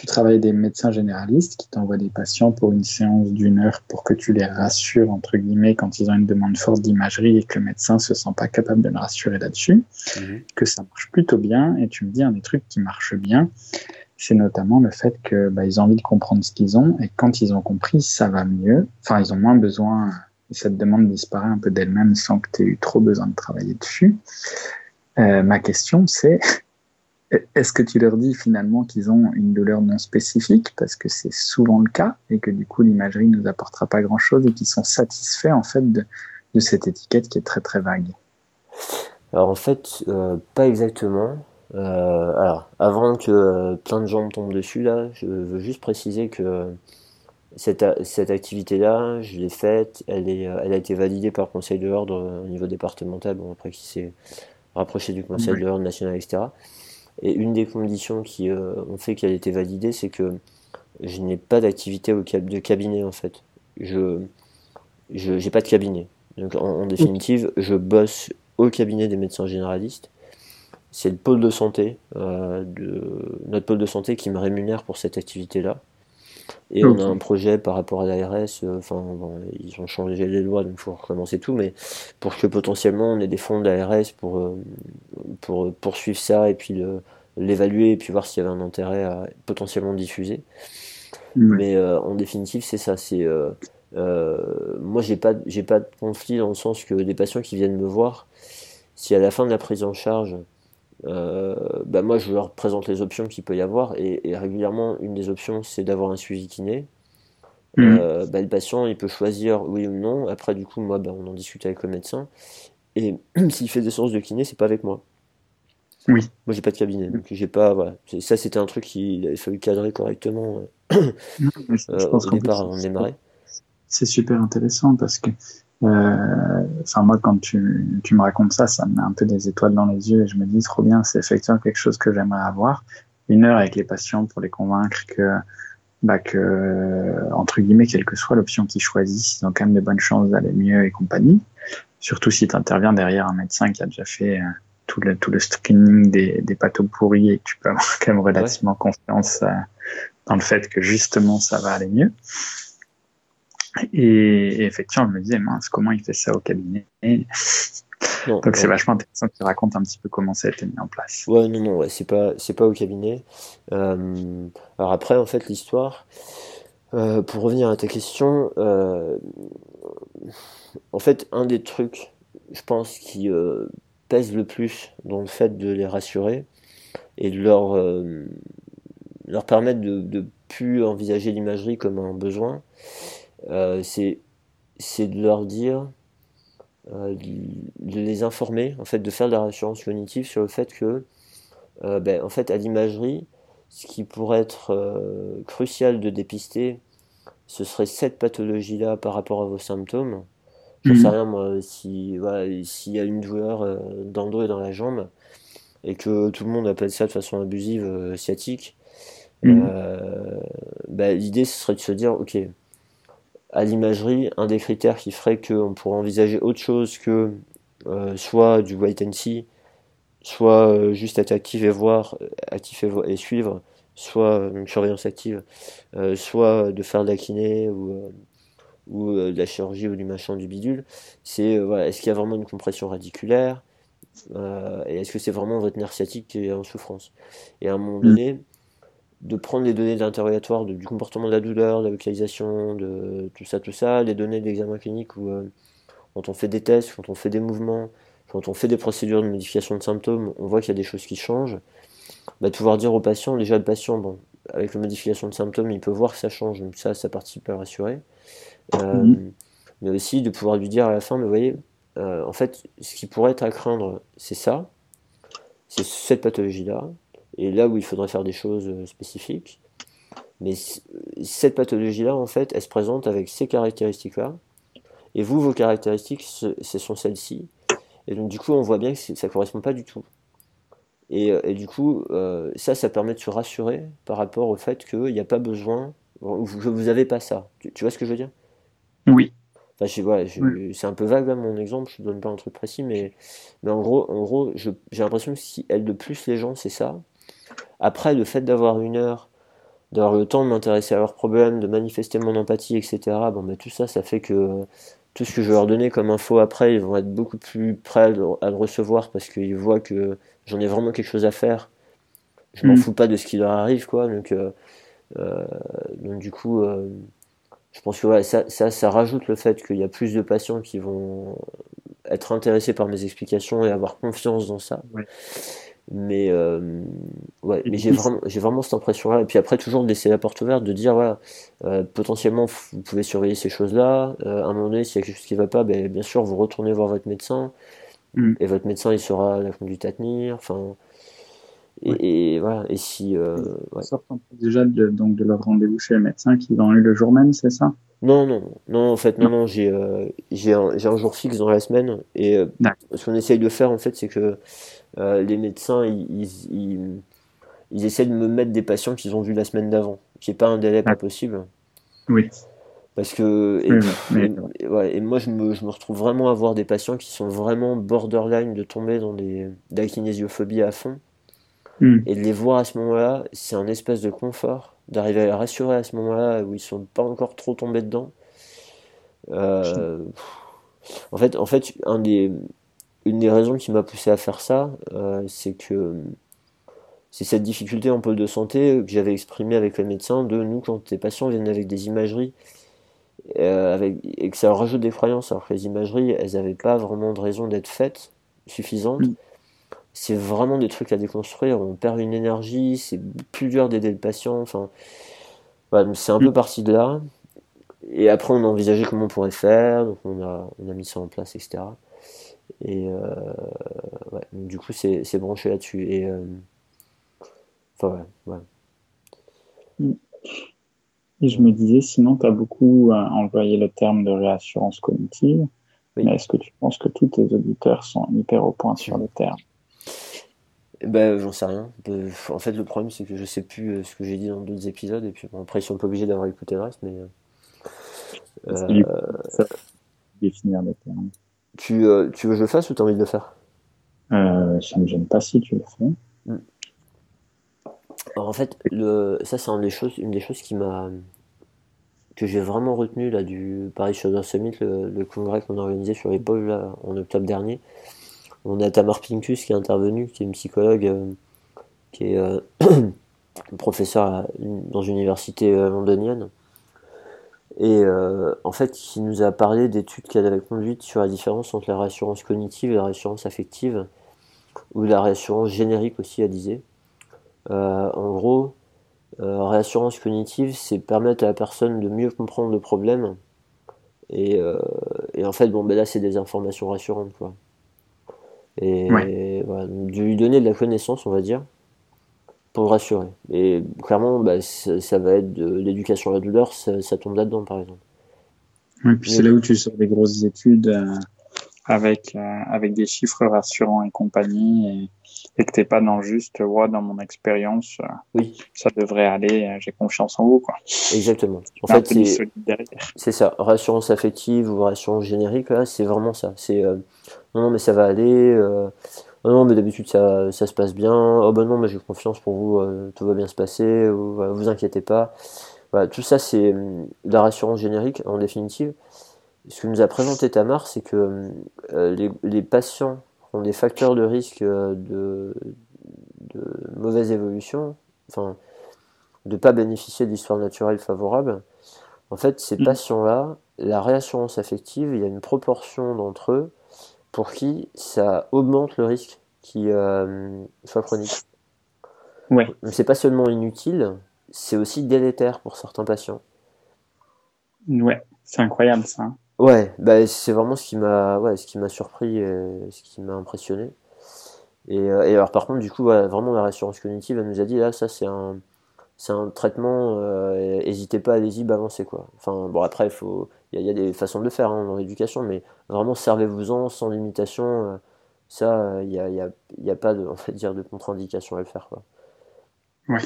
Speaker 2: tu travailles des médecins généralistes qui t'envoient des patients pour une séance d'une heure pour que tu les rassures, entre guillemets, quand ils ont une demande forte d'imagerie et que le médecin se sent pas capable de les rassurer là-dessus, mhm. que ça marche plutôt bien. Et tu me dis un des trucs qui marche bien, c'est notamment le fait que bah, ils ont envie de comprendre ce qu'ils ont et quand ils ont compris, ça va mieux. Enfin, ils ont moins besoin, et cette demande disparaît un peu d'elle-même sans que tu aies eu trop besoin de travailler dessus. Euh, ma question, c'est est-ce que tu leur dis finalement qu'ils ont une douleur non spécifique? Parce que c'est souvent le cas et que du coup l'imagerie ne nous apportera pas grand-chose et qu'ils sont satisfaits en fait de, cette étiquette qui est très très vague
Speaker 1: Alors en fait, euh, pas exactement. Euh, alors avant que euh, plein de gens me tombent dessus là, je veux juste préciser que cette, cette activité-là, je l'ai faite, elle, est, elle a été validée par le Conseil de l'ordre au niveau départemental, bon après qui s'est rapproché du Conseil de l'ordre national, etc. Et une des conditions qui euh, ont fait qu'elle a été validée, c'est que je n'ai pas d'activité de cabinet en fait. Je n'ai pas de cabinet. Donc en, définitive, je bosse au cabinet des médecins généralistes. C'est le pôle de santé, euh, de, notre pôle de santé qui me rémunère pour cette activité-là. Et on a un projet par rapport à l'ARS, euh, enfin, ils ont changé les lois, donc il faut recommencer tout, mais pour que potentiellement on ait des fonds d'ARS pour, euh, pour poursuivre ça et puis l'évaluer et puis voir s'il y avait un intérêt à potentiellement diffuser. Mais en définitive, c'est ça. C'est moi, j'ai pas, j'ai pas de conflit dans le sens que des patients qui viennent me voir, si à la fin de la prise en charge, bah moi je leur présente les options qu'il peut y avoir et, régulièrement une des options c'est d'avoir un suivi kiné. Mhm. Euh, bah, le patient il peut choisir oui ou non. Après du coup moi bah, on en discute avec le médecin et s'il fait des séances de kiné c'est pas avec moi.
Speaker 2: Oui.
Speaker 1: Moi j'ai pas de cabinet donc j'ai pas voilà. Ça c'était un truc qu'il a fallu cadrer correctement euh, au départ avant de démarrer.
Speaker 2: C'est super intéressant parce que euh, enfin moi quand tu, tu me racontes ça, ça me met un peu des étoiles dans les yeux et je me dis trop bien, c'est effectivement quelque chose que j'aimerais avoir. Une heure avec les patients pour les convaincre que bah que, entre guillemets, quelle que soit l'option qu'ils choisissent, ils ont quand même de bonnes chances d'aller mieux et compagnie. Surtout si tu interviens derrière un médecin qui a déjà fait euh, tout le, tout le screening des, des pathos pourris et que tu peux avoir quand même relativement confiance euh, dans le fait que justement ça va aller mieux. Et, effectivement, je me disais, mince, comment il fait ça au cabinet? Donc c'est vachement intéressant que tu racontes un petit peu comment ça a été mis en place.
Speaker 1: Ouais, non, non, ouais, c'est pas, c'est pas au cabinet. Euh, alors après, en fait, l'histoire, euh, pour revenir à ta question, euh, en fait, un des trucs, je pense, qui pèse le plus dans le fait de les rassurer et de leur, leur permettre de, de plus envisager l'imagerie comme un besoin, c'est, c'est de leur dire euh, de les informer, en fait, de faire de la rassurance cognitive sur le fait que, euh, ben, en fait, à l'imagerie, ce qui pourrait être euh, crucial de dépister, ce serait cette pathologie-là par rapport à vos symptômes. Je ne sais mhm. rien, moi, si, s'il y a une douleur dans le dos et dans la jambe, et que tout le monde appelle ça de façon abusive sciatique, mhm. ben, l'idée ce serait de se dire, ok, à l'imagerie, un des critères qui ferait qu'on pourrait envisager autre chose que euh, soit du wait and see, soit euh, juste être actif et voir, actif et, suivre, soit une surveillance active, euh, soit de faire de la kiné ou, ou de la chirurgie ou du machin du bidule, c'est voilà, est-ce qu'il y a vraiment une compression radiculaire et est-ce que c'est vraiment votre nerf sciatique qui est en souffrance? Et à un moment donné, de prendre les données d'interrogatoire du comportement de la douleur, de la localisation, de tout ça, tout ça, les données d'examen clinique où euh, quand on fait des tests, quand on fait des mouvements, quand on fait des procédures de modification de symptômes, on voit qu'il y a des choses qui changent. Bah, de pouvoir dire au patient, déjà le patient, bon, avec la modification de symptômes, il peut voir que ça change, donc ça, ça participe à le rassurer. Euh, mhm. Mais aussi de pouvoir lui dire à la fin, mais vous voyez, euh, en fait, ce qui pourrait être à craindre, c'est ça, c'est cette pathologie-là, et là où il faudrait faire des choses euh, spécifiques. Mais cette pathologie-là, en fait, elle se présente avec ces caractéristiques-là. Et vous, vos caractéristiques, ce sont celles-ci. Et donc, du coup, on voit bien que ça ne correspond pas du tout. Et, euh, et du coup, euh, ça, ça permet de se rassurer par rapport au fait qu'il n'y a pas besoin, que vous n'avez pas ça. Tu, vois ce que je veux dire?
Speaker 2: Oui.
Speaker 1: Enfin, je, C'est un peu vague, mon exemple, je ne donne pas un truc précis, mais, mais en gros, en gros j'ai l'impression que si elle de plus les gens, c'est ça, après, le fait d'avoir une heure, d'avoir le temps de m'intéresser à leurs problèmes, de manifester mon empathie, etc., bon, mais tout ça, ça fait que tout ce que je vais leur donner comme info après, ils vont être beaucoup plus prêts à le, recevoir parce qu'ils voient que j'en ai vraiment quelque chose à faire. Je m'en mm. fous pas de ce qui leur arrive, quoi. Donc, euh, euh, donc du coup, euh, je pense que ça, ça, ça, rajoute le fait qu'il y a plus de patients qui vont être intéressés par mes explications et avoir confiance dans ça. Mais, euh, ouais, mais j'ai vraiment, j'ai vraiment cette impression-là. Et puis après, toujours de laisser la porte ouverte, de dire, voilà, euh, potentiellement, vous pouvez surveiller ces choses-là. Euh, à un moment donné, s'il y a quelque chose qui ne va pas, ben, bien sûr, vous retournez voir votre médecin. Mm. Et votre médecin, il saura la conduite à tenir. Enfin, et, voilà. Et si. Euh,
Speaker 2: ouais. déjà de, donc de leur rendez-vous chez le médecin qui ont eu le jour même, c'est ça?
Speaker 1: Non, non, non, en fait, non, non, j'ai euh, j'ai un, un, jour fixe dans la semaine. Et euh, ce qu'on essaye de faire, en fait, c'est que euh, les médecins, ils, ils, ils, essaient de me mettre des patients qu'ils ont vus la semaine d'avant, qui n'est pas un délai pas possible.
Speaker 2: Oui.
Speaker 1: Parce que, et, ouais, et, moi, je me, je me, retrouve vraiment à voir des patients qui sont vraiment borderline de tomber dans des, de la kinésiophobie à fond. Hmm. Et de les voir à ce moment-là, c'est un espèce de confort, d'arriver à les rassurer à ce moment-là où ils sont pas encore trop tombés dedans. Euh, en fait, en fait un des, une des raisons qui m'a poussé à faire ça, euh, c'est que c'est cette difficulté en pôle de santé que j'avais exprimée avec le médecin de nous, quand les patients viennent avec des imageries euh, avec, et que ça rajoute des croyances, alors que les imageries, elles n'avaient pas vraiment de raison d'être faites suffisantes. Mm. C'est vraiment des trucs à déconstruire, on perd une énergie, c'est plus dur d'aider le patient, enfin, c'est un peu mm. parti de là. Et après, on a envisagé comment on pourrait faire, donc on a, on a mis ça en place, etc. Et euh, ouais, du coup, c'est branché là-dessus. Et euh, enfin, ouais,
Speaker 2: Et je me disais, sinon, tu as beaucoup euh, employé le terme de réassurance cognitive. Mais est-ce que tu penses que tous tes auditeurs sont hyper au point sur le terme?
Speaker 1: Ben, j'en sais rien. En fait, le problème, c'est que je sais plus ce que j'ai dit dans d'autres épisodes, et puis bon, après, ils sont pas obligés d'avoir écouté le reste, mais.
Speaker 2: Euh, ça, définir les termes.
Speaker 1: Tu, tu veux que je le fasse ou tu as envie de le faire?
Speaker 2: Euh, Ça me gêne pas si tu le fais. Hmm.
Speaker 1: Alors, en fait, le, ça, c'est une des choses, une des choses qui m'a que j'ai vraiment retenu là du Paris Shoulder Summit, le, congrès qu'on a organisé sur les là en octobre dernier. On a Tamar Pincus qui est intervenue, qui est une psychologue, euh, qui est euh, professeur dans une université euh, londonienne, et en fait qui nous a parlé d'études qu'elle avait conduites sur la différence entre la réassurance cognitive et la réassurance affective, ou la réassurance générique aussi, elle disait. en gros, euh, réassurance cognitive, c'est permettre à la personne de mieux comprendre le problème. Et, euh, et en fait, bon, ben là, c'est des informations rassurantes, quoi. Et voilà, de lui donner de la connaissance, on va dire, pour le rassurer. Et clairement, bah, ça, va être de l'éducation à la douleur, ça, tombe là-dedans, par exemple.
Speaker 2: Et puis c'est là où tu sors des grosses études. Euh, avec, euh, avec des chiffres rassurants et compagnie et, et que t'es pas dans juste, ouais, dans mon expérience, euh,
Speaker 1: oui.
Speaker 2: ça devrait aller, j'ai confiance en vous, quoi.
Speaker 1: Exactement. En fait, c'est, c'est ça. Rassurance affective ou rassurance générique, là, c'est vraiment ça. C'est, non, non, mais ça va aller, oh, non, mais d'habitude, ça, ça se passe bien, oh, ben non, mais j'ai confiance pour vous, tout va bien se passer, ou, vous inquiétez pas. Voilà, tout ça, c'est de la rassurance générique, en définitive ce que nous a présenté Tamar, c'est que euh, les, patients ont des facteurs de risque euh, de, mauvaise évolution, enfin, de ne pas bénéficier de l'histoire naturelle favorable. En fait, ces mm. patients-là, la réassurance affective, il y a une proportion d'entre eux pour qui ça augmente le risque qui euh, soit chronique.
Speaker 2: Ouais.
Speaker 1: C'est pas seulement inutile, c'est aussi délétère pour certains patients.
Speaker 2: Ouais, c'est incroyable ça.
Speaker 1: Ouais, bah, c'est vraiment ce qui m'a ouais, ce qui m'a surpris et ce qui m'a impressionné. Et, euh, et, alors par contre, du coup, vraiment la réassurance cognitive, elle nous a dit là, ça c'est un c'est un traitement, euh, n'hésitez pas, allez-y, balancez quoi. Enfin bon après, il faut il y, a des façons de le faire hein, dans l'éducation, mais vraiment servez-vous-en sans limitation. Euh, ça, il n'y a, y a, y a, pas de, en fait, dire de contre-indication à le faire quoi.
Speaker 2: Ouais.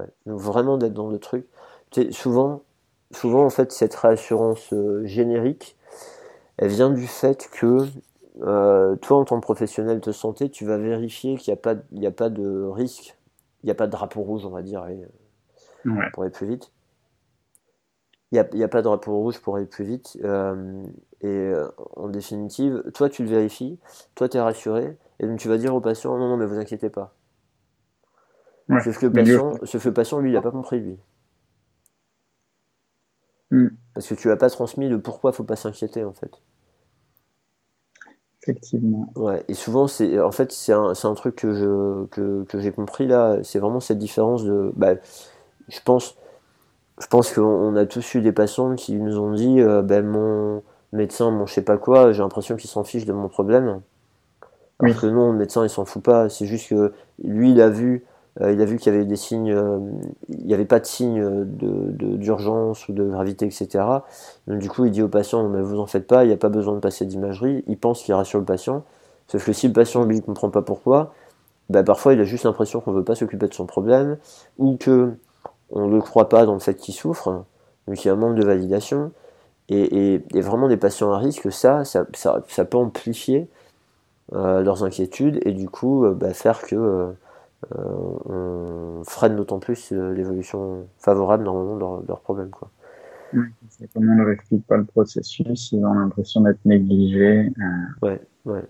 Speaker 1: ouais. Donc vraiment d'être dans le truc. souvent souvent en fait cette réassurance euh, générique, elle vient du fait que euh, toi en tant que professionnel de santé, tu vas vérifier qu'il n'y a, pas, a pas de risque, il n'y a pas de drapeau rouge on va dire, pour aller plus vite. Il n'y a, a, pas de drapeau rouge pour aller plus vite. Euh, et en définitive, toi tu le vérifies, toi tu es rassuré, et donc tu vas dire au patient non, non, mais vous inquiétez pas. Sauf, que le patient, ce patient, lui, il n'a pas compris, lui. Mm. Parce que tu n'as pas transmis le pourquoi il faut pas s'inquiéter en fait.
Speaker 2: Effectivement.
Speaker 1: Ouais, et souvent, c'est en fait, c'est un, un, truc que je que, que j'ai compris là, c'est vraiment cette différence de. Bah, je pense, je pense qu'on a tous eu des patients qui nous ont dit euh, ben, mon médecin, mon je sais pas quoi, j'ai l'impression qu'il s'en fiche de mon problème. Alors que non, le médecin, il s'en fout pas, c'est juste que lui, il a vu euh, il a vu qu'il y avait des signes, euh, il n'y avait pas de signes d'urgence de, ou de gravité, etc. Donc du coup, il dit au patient, mais vous en faites pas, il n'y a pas besoin de passer d'imagerie. Il pense qu'il rassure le patient. Sauf que si le patient, lui, ne comprend pas pourquoi, bah, parfois il a juste l'impression qu'on ne veut pas s'occuper de son problème, ou que on ne croit pas dans le fait qu'il souffre, donc il y a un manque de validation. Et, vraiment des patients à risque, ça, ça, ça, peut amplifier euh, leurs inquiétudes et du coup bah, faire que euh, on freine d'autant plus euh, l'évolution favorable normalement de leur, problème. Quoi.
Speaker 2: comme on ne leur explique pas le processus, ils ont l'impression d'être négligés.
Speaker 1: Euh. Ouais, ouais.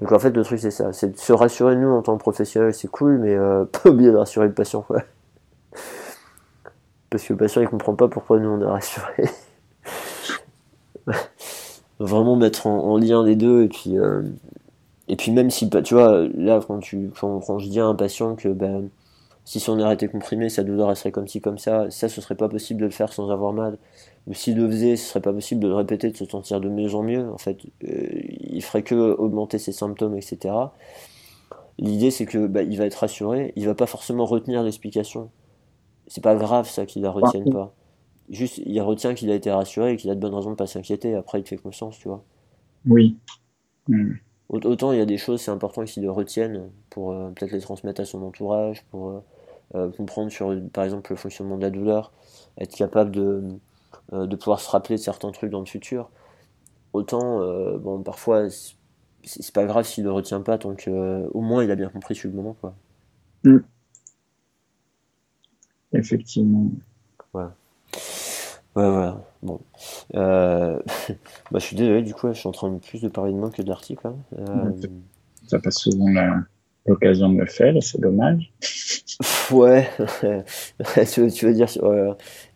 Speaker 1: Donc en fait, le truc c'est ça, c'est de se rassurer nous en tant que professionnels, c'est cool, mais pas oublier de rassurer le patient. Parce que le patient il comprend pas pourquoi nous on est rassuré. Vraiment mettre en, lien les deux et puis et puis même si, tu vois, là, quand, tu, quand, je dis à un patient que ben, si son air était comprimé, sa douleur elle serait comme ci, comme ça, ça, ce serait pas possible de le faire sans avoir mal. Ou s'il le faisait, ce serait pas possible de le répéter, de se sentir de mieux en mieux. En fait, euh, il ferait que augmenter ses symptômes, etc. L'idée, c'est que bah, il va être rassuré, il va pas forcément retenir l'explication. C'est pas grave ça qu'il la retienne pas. Juste, il retient qu'il a été rassuré et qu'il a de bonnes raisons de pas s'inquiéter. Après, il te fait confiance, tu vois.
Speaker 2: Oui.
Speaker 1: Autant il y a des choses, c'est important qu'ils le retiennent pour peut-être les transmettre à son entourage, pour comprendre sur, par exemple, le fonctionnement de la douleur, être capable de, de pouvoir se rappeler de certains trucs dans le futur. Autant, bon, parfois, c'est pas grave s'il le retient pas tant que au moins il a bien compris sur le moment quoi. Mm.
Speaker 2: Effectivement.
Speaker 1: Voilà. Ouais, voilà. Bon. Euh... bah, je suis désolé, du coup, je suis en train de plus de parler de moi que de l'article. Hein. Euh...
Speaker 2: Ça passe souvent l'occasion de le faire, c'est dommage.
Speaker 1: Ouais, tu, veux, dire,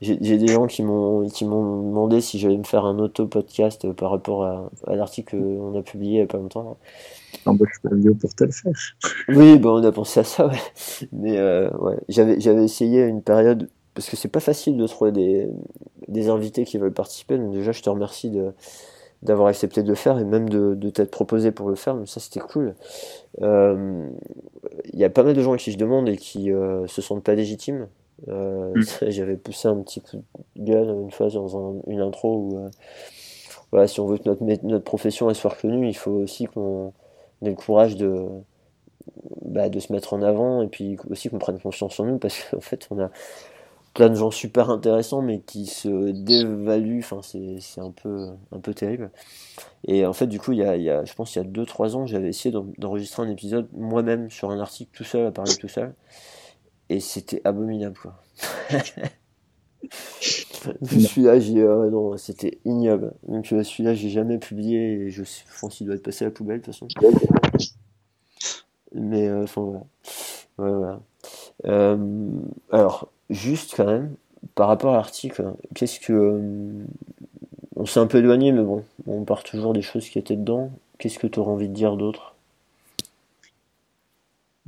Speaker 1: j'ai des gens qui m'ont qui m'ont demandé si j'allais me faire un auto podcast par rapport à, à l'article qu'on a publié il y a pas longtemps.
Speaker 2: Pour te le faire.
Speaker 1: Oui, bon, on a pensé à ça, ouais. Mais euh, ouais, j'avais j'avais essayé une période parce que c'est pas facile de trouver des des invités qui veulent participer. Donc déjà, je te remercie de d'avoir accepté de le faire et même de, de t'être proposé pour le faire, mais ça c'était cool. Il euh, y a pas mal de gens à qui je demande et qui euh, se sentent pas légitimes. Euh, mm. J'avais poussé un petit coup de gueule une fois dans une intro où voilà, si on veut que notre, notre profession soit reconnue, il faut aussi qu'on le courage de, bah, de se mettre en avant et puis aussi qu'on prenne confiance en nous parce qu'en fait on a plein de gens super intéressants mais qui se dévaluent. Enfin c'est un peu un peu terrible. Et en fait du coup il y a, il y a je pense il y a 2 3 ans j'avais essayé d'enregistrer un épisode moi-même sur un article tout seul à parler tout seul. Et c'était abominable quoi celui-là j'ai euh, non c'était ignoble donc celui-là j'ai jamais publié et je pense qu'il doit être passé à la poubelle de toute façon mais euh, enfin voilà, ouais, voilà. Euh, alors juste quand même, par rapport à l'article, qu'est-ce que. Euh, on s'est un peu éloigné, mais bon, on part toujours des choses qui étaient dedans. Qu'est-ce que tu aurais envie de dire d'autre?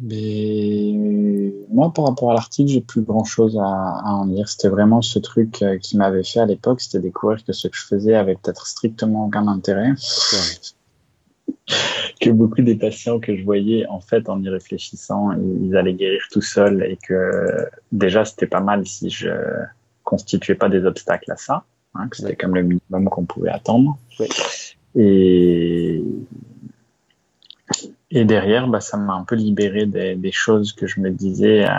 Speaker 2: Mais moi, par rapport à l'article, j'ai plus grand chose à, en dire. C'était vraiment ce truc euh, qui m'avait fait à l'époque, c'était découvrir que ce que je faisais avait peut-être strictement aucun intérêt que beaucoup des patients que je voyais, en fait, en y réfléchissant, ils allaient guérir tout seuls et que déjà, c'était pas mal si je constituais pas des obstacles à ça, hein, que c'était comme le minimum qu'on pouvait attendre. Et, et derrière, bah, ça m'a un peu libéré des, des, choses que je me disais, euh,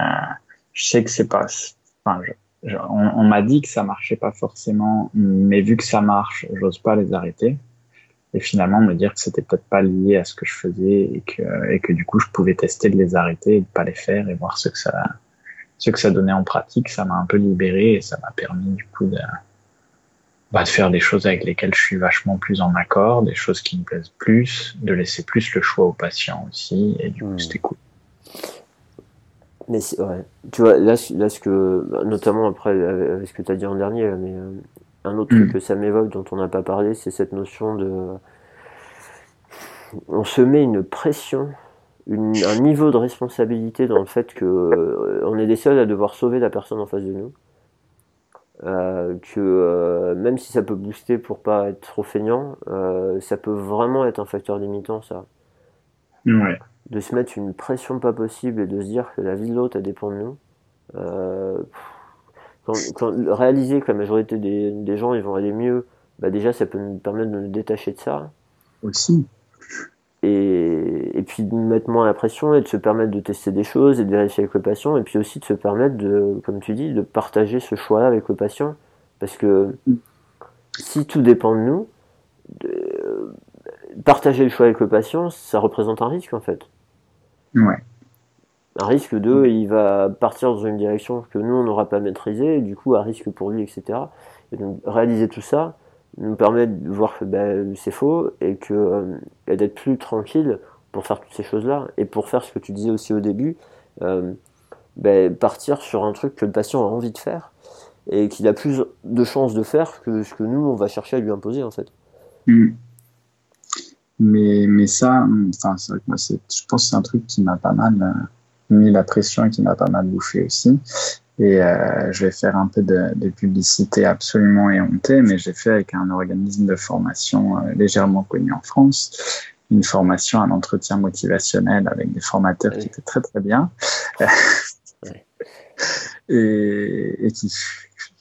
Speaker 2: je sais que c'est pas, enfin, on, m'a dit que ça marchait pas forcément, mais vu que ça marche, j'ose pas les arrêter. Et finalement me dire que c'était peut-être pas lié à ce que je faisais et que, et que du coup je pouvais tester de les arrêter et de pas les faire et voir ce que ça, ce que ça donnait en pratique, ça m'a un peu libéré et ça m'a permis du coup de, bah, de faire des choses avec lesquelles je suis vachement plus en accord, des choses qui me plaisent plus, de laisser plus le choix aux patients aussi et du coup hmm. c'était cool.
Speaker 1: Mais ouais. tu vois, là, là, ce que, notamment après, avec ce que tu as dit en dernier, mais euh, un autre truc mm. que ça m'évoque dont on n'a pas parlé, c'est cette notion de. On se met une pression, un niveau de responsabilité dans le fait que euh, on est des seuls à devoir sauver la personne en face de nous. Euh, que euh, même si ça peut booster pour pas être trop feignant, ça peut vraiment être un facteur limitant, ça. De se mettre une pression pas possible et de se dire que la vie de l'autre, elle dépend de nous quand, réaliser que la majorité des, des, gens ils vont aller mieux, bah déjà ça peut nous permettre de nous détacher de ça.
Speaker 2: Aussi.
Speaker 1: Et, et puis de mettre moins la pression et de se permettre de tester des choses et de vérifier avec le patient et puis aussi de se permettre de, comme tu dis, de partager ce choix-là avec le patient. Parce que si tout dépend de nous, de, partager le choix avec le patient, ça représente un risque en fait.
Speaker 2: Ouais
Speaker 1: un risque de il va partir dans une direction que nous on n'aura pas maîtrisée du coup un risque pour lui etc et donc réaliser tout ça nous permet de voir que ben, c'est faux et que euh, et d'être plus tranquille pour faire toutes ces choses là et pour faire ce que tu disais aussi au début ben, partir sur un truc que le patient a envie de faire et qu'il a plus de chances de faire que ce que nous on va chercher à lui imposer en fait
Speaker 2: mmh. mais mais ça enfin c'est vrai que moi je pense que c'est un truc qui m'a pas mal euh, mis la pression et qui m'a pas mal bouffé aussi. Et euh, je vais faire un peu de, de, publicité absolument éhontée, mais j'ai fait avec un organisme de formation euh, légèrement connu en France, une formation à l'entretien motivationnel avec des formateurs qui étaient très très bien. et, et, qui,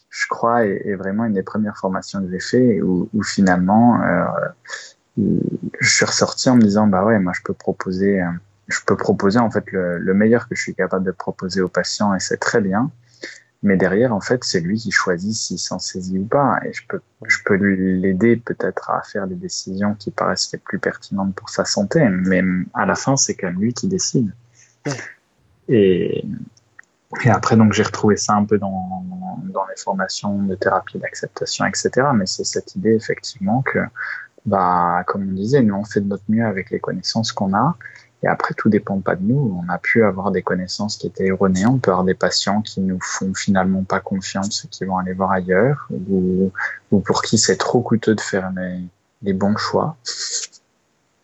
Speaker 2: je crois, est, est, vraiment une des premières formations que j'ai fait, où, où finalement, euh, je suis ressorti en me disant bah ouais moi je peux proposer euh, je peux proposer en fait le, le, meilleur que je suis capable de proposer au patient et c'est très bien mais derrière en fait c'est lui qui choisit s'il s'en saisit ou pas et je peux je peux l'aider peut-être à faire des décisions qui paraissent les plus pertinentes pour sa santé mais à la fin c'est quand même lui qui décide et et après, donc, j'ai retrouvé ça un peu dans, dans les formations de thérapie d'acceptation, etc. Mais c'est cette idée, effectivement, que bah, comme on disait, nous on fait de notre mieux avec les connaissances qu'on a. Et après, tout dépend pas de nous. On a pu avoir des connaissances qui étaient erronées. On peut avoir des patients qui nous font finalement pas confiance et qui vont aller voir ailleurs, ou, ou pour qui c'est trop coûteux de faire les, les bons choix.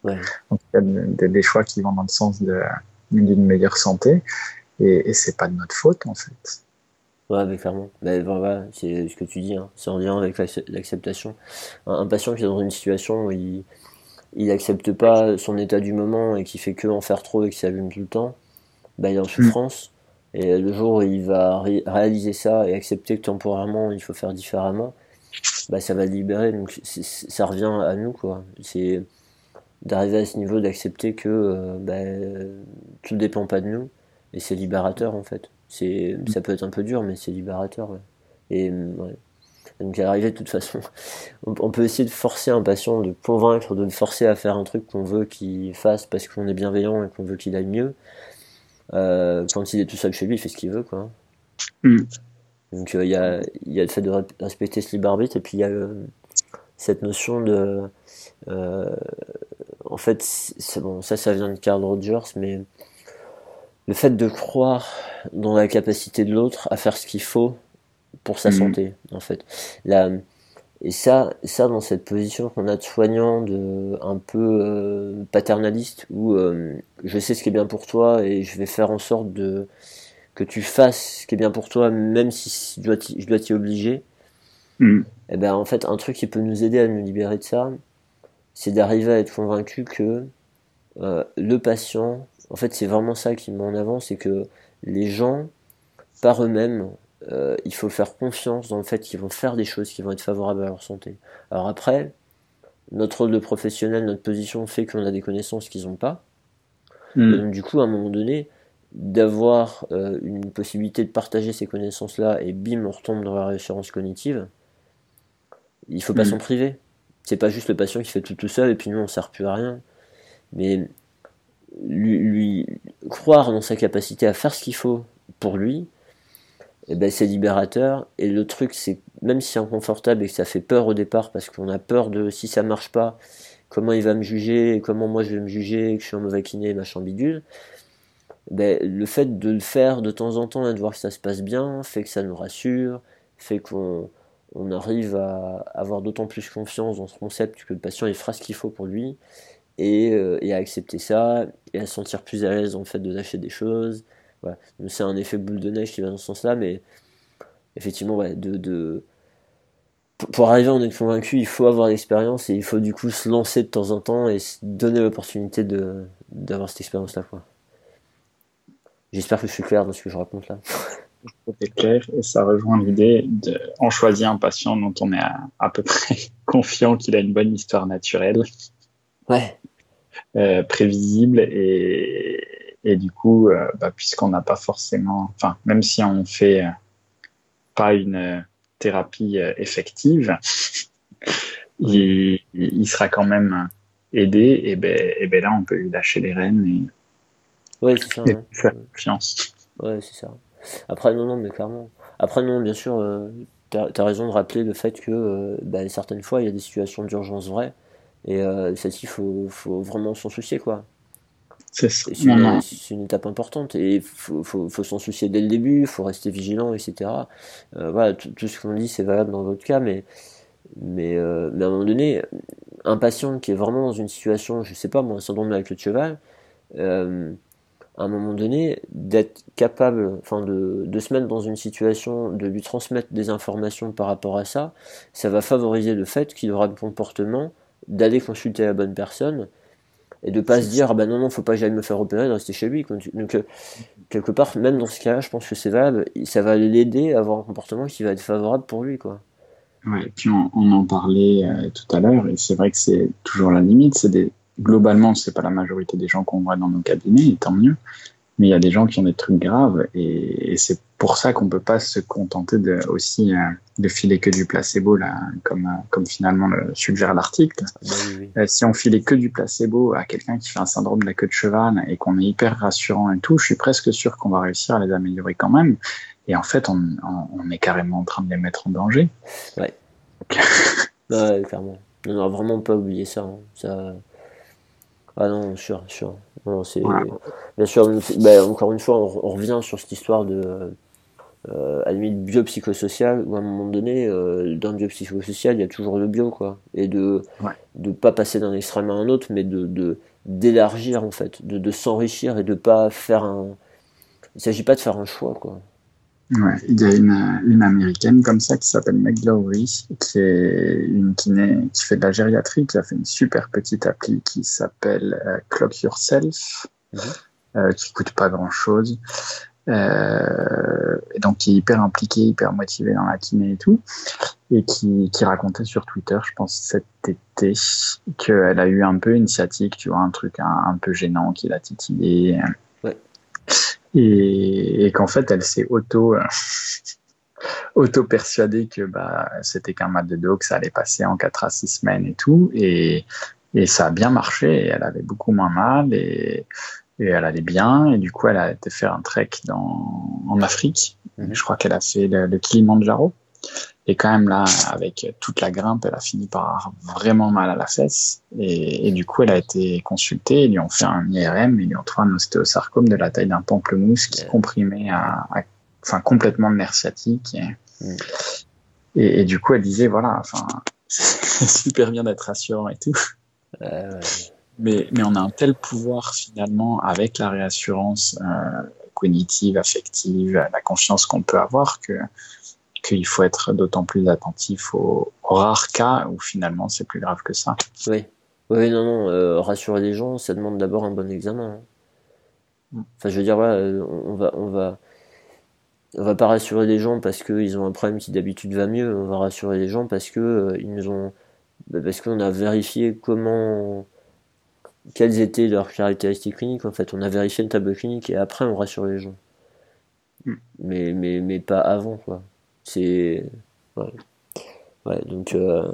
Speaker 2: Ouais. Donc, il y a des, des, choix qui vont dans le sens d'une meilleure santé. Et, et c'est pas de notre faute, en fait.
Speaker 1: Ouais, mais clairement. Mais voilà, c'est ce que tu dis, hein. c'est en lien avec l'acceptation. Un, patient qui est dans une situation où il, il accepte pas son état du moment et qui fait que en faire trop et qui s'allume tout le temps, bah, il est en mm. souffrance. Et le jour où il va réaliser ça et accepter que temporairement il faut faire différemment, bah, ça va le libérer. Donc ça revient à nous, quoi. C'est d'arriver à ce niveau d'accepter que euh, bah, tout ne dépend pas de nous et c'est libérateur en fait. C'est, ça peut être un peu dur, mais c'est libérateur. Et ouais. Donc arriver de toute façon, on, peut essayer de forcer un patient, de convaincre, de le forcer à faire un truc qu'on veut qu'il fasse parce qu'on est bienveillant et qu'on veut qu'il aille mieux. Euh, quand il est tout seul chez lui, il fait ce qu'il veut, quoi. Mm. Donc il y, a, y, a, le fait de respecter ce libre arbitre et puis il y a cette notion de, euh, en fait, c'est bon, ça, ça vient de Carl Rogers, mais le fait de croire dans la capacité de l'autre à faire ce qu'il faut pour sa mhm. santé, en fait. La, et ça, ça dans cette position qu'on a de soignant, de un peu euh, paternaliste, où euh, je sais ce qui est bien pour toi et je vais faire en sorte de que tu fasses ce qui est bien pour toi, même si je dois t'y obliger. Mhm. Et eh ben en fait, un truc qui peut nous aider à nous libérer de ça, c'est d'arriver à être convaincu que euh, le patient en fait, c'est vraiment ça qui met en avant, c'est que les gens, par eux-mêmes, euh, il faut faire confiance dans le fait qu'ils vont faire des choses qui vont être favorables à leur santé. Alors après, notre rôle de professionnel, notre position fait qu'on a des connaissances qu'ils n'ont pas. Hmm. donc du coup, à un moment donné, d'avoir euh, une possibilité de partager ces connaissances-là et bim, on retombe dans la réassurance cognitive, il faut pas hmm. s'en priver. C'est pas juste le patient qui fait tout tout seul et puis nous on sert plus à rien. Mais lui, croire dans sa capacité à faire ce qu'il faut pour lui, et eh ben c'est libérateur. Et le truc, c'est même si c'est inconfortable et que ça fait peur au départ, parce qu'on a peur de si ça marche pas, comment il va me juger, comment moi je vais me juger, que je suis un mauvais kiné, machin bidule. Ben, le fait de le faire de temps en temps et de voir que ça se passe bien fait que ça nous rassure, fait qu'on on arrive à avoir d'autant plus confiance dans ce concept que le patient il fera ce qu'il faut pour lui euh, et, à accepter ça et à se sentir plus à l'aise en fait de lâcher des choses. Voilà. C'est un effet boule de neige qui va dans ce sens-là, mais effectivement, ouais, de, de, pour arriver à en être convaincu, il faut avoir l'expérience et il faut du coup se lancer de temps en temps et se donner l'opportunité de, d'avoir cette expérience-là. Quoi. J'espère que je suis clair dans ce que je raconte là.
Speaker 2: C'est clair et ça rejoint l'idée de on choisit un patient dont on est à, à peu près confiant qu'il a une bonne histoire naturelle.
Speaker 1: Ouais.
Speaker 2: Euh, prévisible et, et du coup, euh, bah, puisqu'on n'a pas forcément, enfin, même si on fait euh, pas une thérapie effective, il, il, sera quand même aidé et ben, et ben là, on peut lui lâcher les rênes et,
Speaker 1: ouais, c'est ça,
Speaker 2: et faire confiance.
Speaker 1: Ouais, c'est ça. Après, non, non, mais clairement. Après, non, bien sûr, euh, tu as, raison de rappeler le fait que bah, certaines fois, il y a des situations d'urgence vraies et euh, celle-ci, il faut, faut, vraiment s'en soucier, quoi.
Speaker 2: C'est
Speaker 1: une, une, étape importante et il faut, faut, faut s'en soucier dès le début, il faut rester vigilant, etc. Euh, voilà, tout, ce qu'on dit, c'est valable dans votre cas, mais, mais, euh, mais, à un moment donné, un patient qui est vraiment dans une situation, je sais pas, moi, un syndrome avec le cheval, euh, à un moment donné, d'être capable, enfin, de, de se mettre dans une situation, de lui transmettre des informations par rapport à ça, ça va favoriser le fait qu'il aura le comportement d'aller consulter la bonne personne et de pas se dire ah ben non non faut pas que j'aille me faire opérer de rester chez lui donc euh, quelque part même dans ce cas-là je pense que c'est valable ça va l'aider à avoir un comportement qui va être favorable pour lui quoi
Speaker 2: Ouais, puis on, en parlait euh, tout à l'heure, et c'est vrai que c'est toujours la limite. C'est des, globalement, c'est pas la majorité des gens qu'on voit dans nos cabinets, et tant mieux. Mais il y a des gens qui ont des trucs graves, et, c'est pour ça qu'on peut pas se contenter de, aussi euh, de filer que du placebo, là, comme, euh, comme finalement le suggère l'article. Bah si on filait que du placebo à quelqu'un qui fait un syndrome de la queue de cheval et qu'on est hyper rassurant et tout, je suis presque sûr qu'on va réussir à les améliorer quand même. Et en fait, on, on, est carrément en train de les mettre en danger.
Speaker 1: Ouais. ouais, clairement. Vraiment pas oublié ça. Hein. ça... Ah non, sûr, sûr. Non. Bien sûr, bah, encore une fois, on, revient sur cette histoire de. Euh, à la limite biopsychosocial où à un moment donné euh, dans le biopsychosocial il y a toujours le bio quoi et de de pas passer d'un extrême à un autre mais de d'élargir en fait de, de s'enrichir et de pas faire un il s'agit pas de faire un choix quoi
Speaker 2: Ouais, il y a une, une américaine comme ça qui s'appelle Meg Lowry, qui est une kiné qui fait de la gériatrie, qui a fait une super petite appli qui s'appelle euh, Clock Yourself, mhm. euh, qui coûte pas grand chose. Euh, et donc qui est hyper impliquée, hyper motivée dans la kiné et tout, et qui, qui racontait sur Twitter, je pense cet été, qu'elle a eu un peu une sciatique, tu vois, un truc un, un peu gênant qui l'a titillé et, qu'en fait elle s'est auto euh, auto persuadée que bah c'était qu'un mal de dos que ça allait passer en 4 à 6 semaines et tout. Et, et ça a bien marché. Et elle avait beaucoup moins mal et, et elle allait bien. Et du coup elle a été faire un trek dans en Afrique. Mhm. je crois qu'elle a fait le, le Kilimanjaro et quand même là, avec toute la grimpe, elle a fini par avoir vraiment mal à la fesse. Et, du coup, elle a été consultée. Ils lui ont fait un IRM. Ils lui ont trouvé un ostéosarcome de la taille d'un pamplemousse qui comprimait à, enfin, complètement le nerf sciatique. Mm. Et, et, du coup, elle disait, voilà, enfin, c'est super bien d'être rassurant et tout. Mais, mais on a un tel pouvoir finalement avec la réassurance euh, cognitive, affective, la confiance qu'on peut avoir que qu'il faut être d'autant plus attentif aux, rares cas où finalement c'est plus grave que ça.
Speaker 1: Oui, oui, non, non, euh, rassurer les gens, ça demande d'abord un bon examen. Hein. Mm. Enfin, je veux dire, voilà, on va, on va, on va pas rassurer les gens parce qu'ils ont un problème qui d'habitude va mieux. On va rassurer les gens parce que euh, ils nous ont, bah, parce qu'on a vérifié comment, quelles étaient leurs caractéristiques cliniques. En fait, on a vérifié le tableau clinique et après on rassure les gens. Mm. Mais, mais, mais pas avant, quoi. C'est. Ouais. donc. Euh,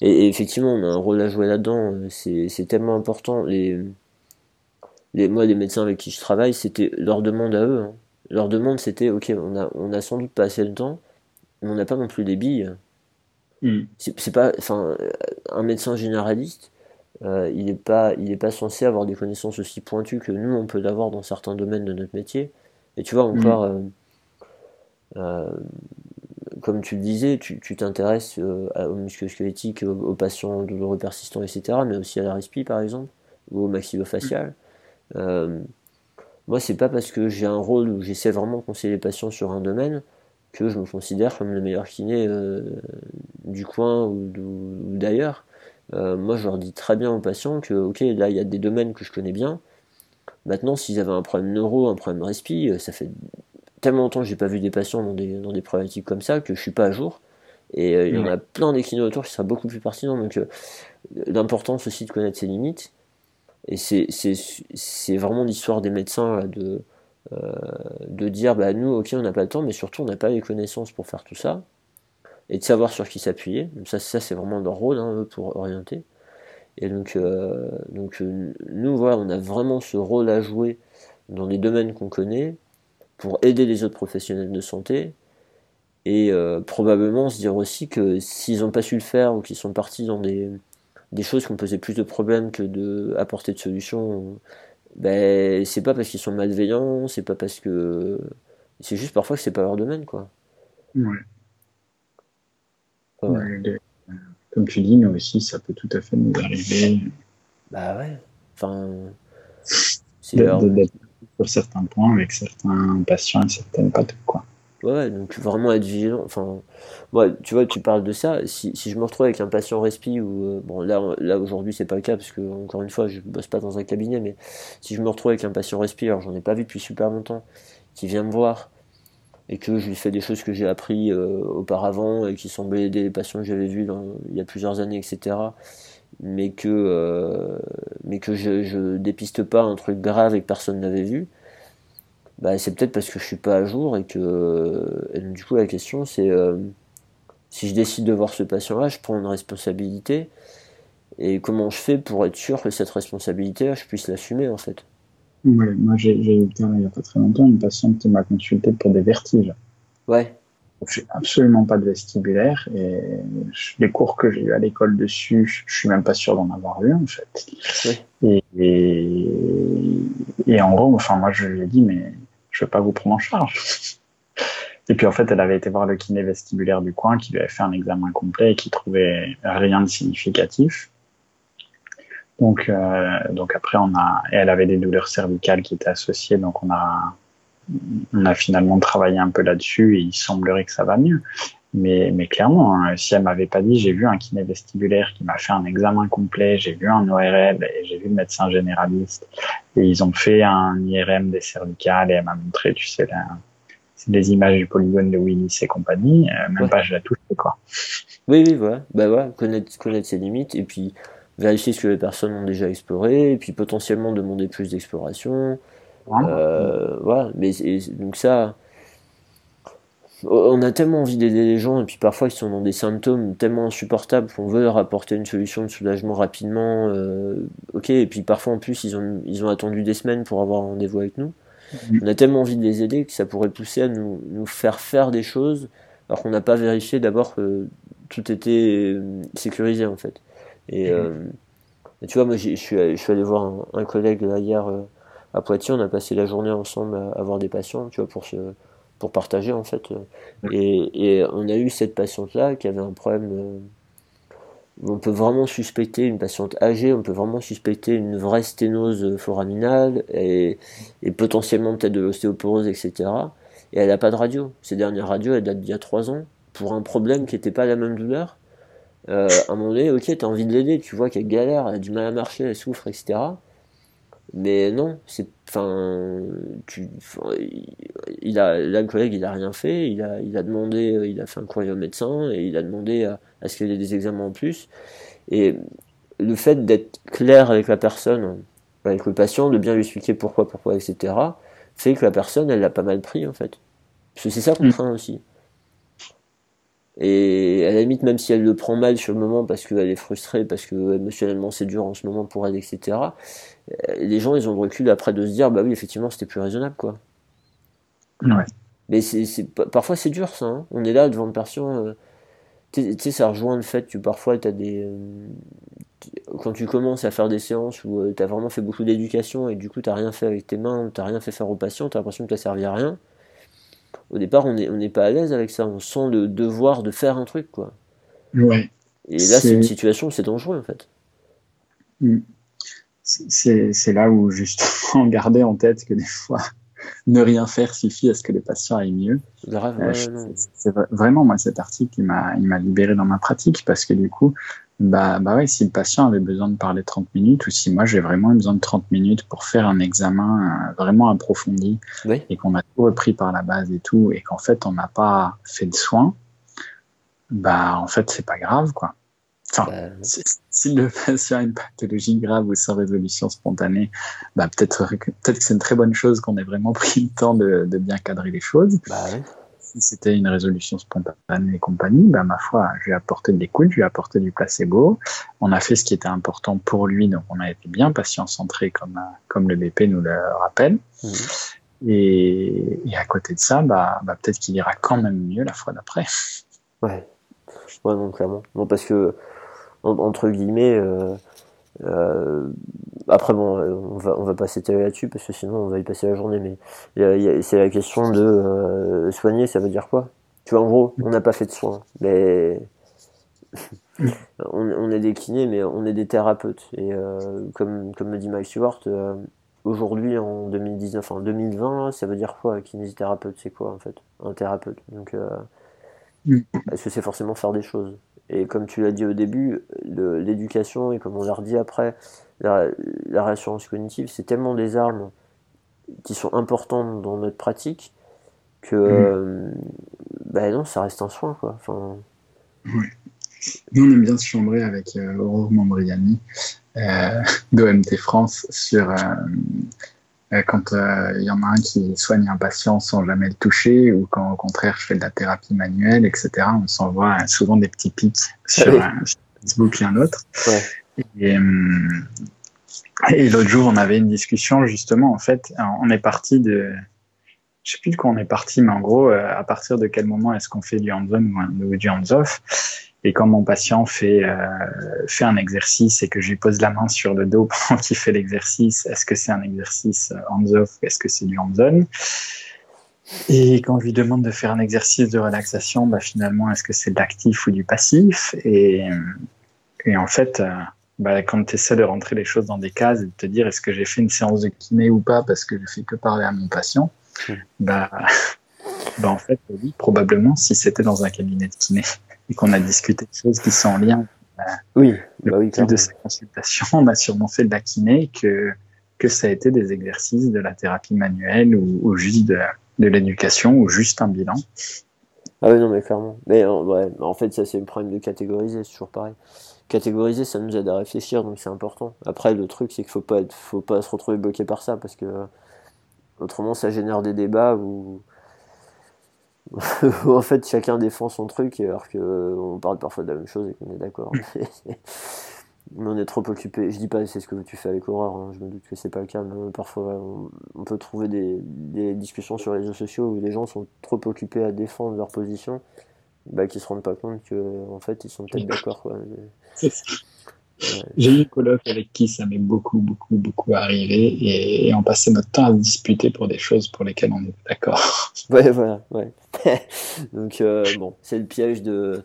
Speaker 1: et, effectivement, on a un rôle à jouer là-dedans. C'est tellement important. Les, les, moi, les médecins avec qui je travaille, c'était leur demande à eux. Hein. Leur demande, c'était ok, on a, on a sans doute pas assez de temps, mais on n'a pas non plus des billes. Hmm. C'est pas. Enfin, un médecin généraliste. Euh, il n'est pas, il est pas censé avoir des connaissances aussi pointues que nous on peut l'avoir dans certains domaines de notre métier. Et tu vois encore, hmm. euh, euh, comme tu le disais, tu t'intéresses euh, au musculo-squelettique, aux, patients douloureux persistants, etc., mais aussi à la respi, par exemple, ou au maxillofacial. Euh, moi, c'est pas parce que j'ai un rôle où j'essaie vraiment de conseiller les patients sur un domaine que je me considère comme le meilleur kiné du coin ou, d'ailleurs. moi, je leur dis très bien aux patients que, ok, là, il y a des domaines que je connais bien. Maintenant, s'ils avaient un problème neuro, un problème respi, ça fait tellement longtemps que j'ai pas vu des patients dans des, dans des problématiques comme ça que je suis pas à jour. Et euh, il y en a plein d'équinés autour qui seraient beaucoup plus pertinents. Donc euh, l'importance aussi de connaître ses limites. Et c'est vraiment l'histoire des médecins de, euh, de dire bah nous ok on n'a pas le temps mais surtout on n'a pas les connaissances pour faire tout ça et de savoir sur qui s'appuyer. Ça, ça c'est vraiment leur rôle hein, pour orienter. Et donc, donc nous voilà, on a vraiment ce rôle à jouer dans les domaines qu'on connaît pour aider les autres professionnels de santé et euh, probablement se dire aussi que s'ils n'ont pas su le faire ou qu'ils sont partis dans des, des choses qui ont posé plus de problèmes que de apporter de solutions, ben c'est pas parce qu'ils sont malveillants, c'est pas parce que c'est juste parfois que c'est pas leur domaine quoi.
Speaker 2: Ouais. Comme tu dis, nous aussi, ça peut tout à fait nous arriver.
Speaker 1: Bah ouais. Enfin,
Speaker 2: c'est sur certains points avec certains patients et certaines pathologies. Quoi.
Speaker 1: Ouais, donc vraiment être vigilant. Enfin, moi, tu vois, tu parles de ça. Si, si je me retrouve avec un patient respi ou euh, bon là, là aujourd'hui c'est pas le cas parce que encore une fois je bosse pas dans un cabinet, mais si je me retrouve avec un patient respi, alors j'en ai pas vu depuis super longtemps, qui vient me voir et que je lui fais des choses que j'ai appris auparavant et qui semblaient les patients que j'avais vus il y a plusieurs années, etc. Mais que, mais que je, je dépiste pas un truc grave et que personne n'avait vu, bah, c'est peut-être parce que je suis pas à jour et que et du coup la question c'est si je décide de voir ce patient-là, je prends une responsabilité et comment je fais pour être sûr que cette responsabilité-là, je puisse l'assumer en fait?
Speaker 2: Ouais, moi j'ai eu le terme il n'y a pas très longtemps une patiente qui m'a consulté pour des vertiges.
Speaker 1: Ouais.
Speaker 2: Je n'ai absolument pas de vestibulaire et les cours que j'ai eu à l'école dessus, je, suis même pas sûr d'en avoir eu en fait. Et, et, en gros, enfin moi je lui ai dit mais je vais pas vous prendre en charge. Et puis en fait, elle avait été voir le kiné vestibulaire du coin qui lui avait fait un examen complet et qui trouvait rien de significatif. Donc, euh, donc après, on a, et elle avait des douleurs cervicales qui étaient associées, donc on a, on a finalement travaillé un peu là-dessus et il semblerait que ça va mieux. Mais, mais clairement, hein, si elle m'avait pas dit, j'ai vu un kiné vestibulaire qui m'a fait un examen complet, j'ai vu un ORL et j'ai vu le médecin généraliste et ils ont fait un IRM des cervicales et elle m'a montré, tu sais, c'est des images du polygone de Willis et compagnie, euh, même pas je la touche quoi.
Speaker 1: Oui, oui, voilà. Bah ouais, connaître, connaître ses limites et puis vérifier ce que les personnes ont déjà exploré, et puis potentiellement demander plus d'exploration. Euh, voilà, mais donc ça, on a tellement envie d'aider les gens, et puis parfois ils sont dans des symptômes tellement insupportables qu'on veut leur apporter une solution de soulagement rapidement. Euh, ok, et puis parfois en plus ils ont, ils ont attendu des semaines pour avoir un rendez-vous avec nous. Mm. On a tellement envie de les aider que ça pourrait pousser à nous, nous faire faire des choses alors qu'on n'a pas vérifié d'abord que tout était euh, sécurisé en fait. Et, euh, tu vois, moi, je suis, allé voir un, collègue là, hier euh, à Poitiers. On a passé la journée ensemble à, voir des patients, tu vois, pour se, pour partager en fait. Et, et on a eu cette patiente-là qui avait un problème. Euh, on peut vraiment suspecter une patiente âgée, on peut vraiment suspecter une vraie sténose foraminale et, et potentiellement peut-être de l'ostéoporose, etc. Et elle n'a pas de radio. Ces dernières radios, elles datent d'il y a trois ans pour un problème qui n'était pas la même douleur euh, à un moment donné, ok, t'as envie de l'aider, tu vois qu'elle galère, elle a du mal à marcher, elle souffre, etc. Mais non, c'est, enfin, tu, il a, là, le collègue, il a rien fait, il a, il a demandé, euh, il a fait un courrier au médecin et il a demandé à, ce qu'il y ait des examens en plus. Et le fait d'être clair avec la personne, avec le patient, de bien lui expliquer pourquoi, pourquoi, etc., fait que la personne, elle l'a pas mal pris, en fait. Parce que c'est ça qu'on mm. craint aussi. Et à la limite, même si elle le prend mal sur le moment parce qu'elle est frustrée, parce que émotionnellement c'est dur en ce moment pour elle, etc., euh, les gens, ils ont le recul après de se dire, bah oui, effectivement, c'était plus raisonnable, quoi.
Speaker 2: Ouais.
Speaker 1: Mais c'est, parfois c'est dur, ça. Hein. On est là devant une personne. Euh, tu sais, ça rejoint le fait que parfois, as des. Euh, quand tu commences à faire des séances où tu as vraiment fait beaucoup d'éducation et du coup, tu rien fait avec tes mains, tu rien fait faire aux patients, tu as l'impression que tu servi à rien au départ, on n'est on est pas à l'aise avec ça. On sent le devoir de faire un truc, quoi.
Speaker 2: Ouais.
Speaker 1: Et là, c'est une situation, c'est dangereux, en fait.
Speaker 2: Mm. C'est là où, justement, garder en tête que des fois, ne rien faire suffit à ce que les patients aillent mieux.
Speaker 1: Euh,
Speaker 2: c'est vraiment, moi, cet article, il m'a libéré dans ma pratique parce que, du coup, bah, bah ouais, si le patient avait besoin de parler 30 minutes ou si moi j'ai vraiment besoin de 30 minutes pour faire un examen euh, vraiment approfondi et qu'on a tout repris par la base et tout et qu'en fait on n'a pas fait de soins, bah en fait c'est pas grave quoi. Enfin, bah, si, le patient a une pathologie grave ou sans résolution spontanée, bah peut-être peut-être que c'est une très bonne chose qu'on ait vraiment pris le temps de, de bien cadrer les choses.
Speaker 1: Bah, ouais
Speaker 2: si c'était une résolution spontanée et compagnie, bah, ma foi, je lui ai apporté de l'écoute, je lui ai apporté du placebo. On a fait ce qui était important pour lui, donc on a été bien patient-centré comme, comme le BP nous le rappelle. Mmh. Et, et, à côté de ça, bah, bah peut-être qu'il ira quand même mieux la fois d'après.
Speaker 1: Ouais. ouais, non, clairement. Non, parce que, entre guillemets, euh, euh, après bon, on va on va pas s'étaler là-dessus parce que sinon on va y passer la journée. Mais c'est la question de euh, soigner, ça veut dire quoi? Tu vois, en gros, on n'a pas fait de soins, mais on, on, est des kinés, mais on est des thérapeutes. Et comme comme me dit Mike Stewart, aujourd'hui en 2019, en 2020, ça veut dire quoi Kinésithérapeute, c'est quoi en fait Un thérapeute? Donc, mm. est-ce que c'est forcément faire des choses? Et comme tu l'as dit au début, l'éducation et comme on l'a redit après, la, la réassurance cognitive, c'est tellement des armes qui sont importantes dans notre pratique que mm. bah non, ça reste un soin quoi. Enfin...
Speaker 2: Nous, on aime bien se chambrer avec Aurore Mambriani d'OMT France sur euh, quand il euh, y en a un qui soigne un patient sans jamais le toucher, ou quand au contraire je fais de la thérapie manuelle, etc., on s'envoie souvent des petits pics sur, ah Facebook et un autre. Et, euh, et l'autre jour, on avait une discussion justement. En fait, on est parti de, je sais plus de quoi on est parti, mais en gros, à partir de quel moment est-ce qu'on fait du hands-on ou du hands-off? Et quand mon patient fait, euh, fait un exercice et que je lui pose la main sur le dos pendant qu'il fait l'exercice, est-ce que c'est un exercice euh, hands-off ou est-ce que c'est du hands-on Et quand je lui demande de faire un exercice de relaxation, bah, finalement, est-ce que c'est de l'actif ou du passif? Et, et en fait, euh, bah, quand tu essaies de rentrer les choses dans des cases et de te dire est-ce que j'ai fait une séance de kiné ou pas parce que je fais que parler à mon patient, mmh. bah, bah en fait, oui, probablement si c'était dans un cabinet de kiné et qu'on a discuté de choses qui sont en lien.
Speaker 1: Euh, oui, bah oui
Speaker 2: de ces consultations, on a sûrement fait de la kiné que que ça a été des exercices de la thérapie manuelle ou, juste de, de l'éducation ou juste un bilan.
Speaker 1: Ah oui, non, mais clairement. Mais ouais, en fait, ça, c'est le problème de catégoriser, c'est toujours pareil. Catégoriser, ça nous aide à réfléchir, donc c'est important. Après, le truc, c'est qu'il faut pas, faut pas se retrouver bloqué par ça, parce que autrement, ça génère des débats où en fait chacun défend son truc alors qu'on parle parfois de la même chose et qu'on est d'accord. mais on est trop occupé. Je dis pas c'est ce que tu fais avec Aurore, hein. je me doute que c'est pas le cas, mais parfois on, peut trouver des, discussions sur les réseaux sociaux où les gens sont trop occupés à défendre leur position, bah, qu'ils se rendent pas compte que en fait ils sont peut-être d'accord.
Speaker 2: J'ai eu une coloc avec qui ça m'est beaucoup, beaucoup, beaucoup arrivé et, on passait notre temps à disputer pour des choses pour lesquelles on est d'accord.
Speaker 1: Ouais, voilà, ouais. Donc, euh, bon, c'est le piège de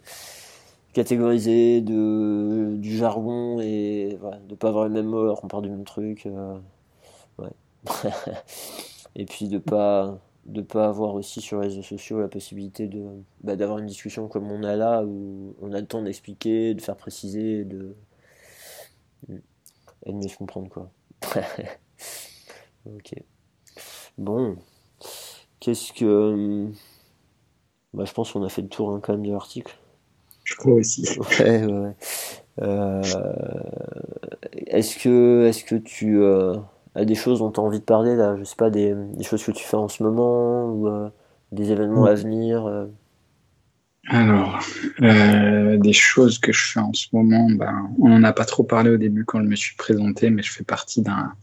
Speaker 1: catégoriser de, du jargon et de pas avoir le même mot alors qu'on parle du même truc. Euh, ouais. et puis de pas de pas avoir aussi sur les réseaux sociaux la possibilité de bah, d'avoir une discussion comme on a là où on a le temps d'expliquer, de faire préciser, de et de mieux se comprendre quoi. ok. Bon. Qu'est-ce que. Euh, bah, je pense qu'on a fait le tour hein, quand même de l'article.
Speaker 2: Je crois aussi.
Speaker 1: Ouais, ouais. Euh, est-ce que, est-ce que tu euh, as des choses dont tu as envie de parler là? Je sais pas, des, des, choses que tu fais en ce moment ou des événements à venir
Speaker 2: alors, euh, des choses que je fais en ce moment, ben, on n'en a pas trop parlé au début quand je me suis présenté, mais je fais partie d'un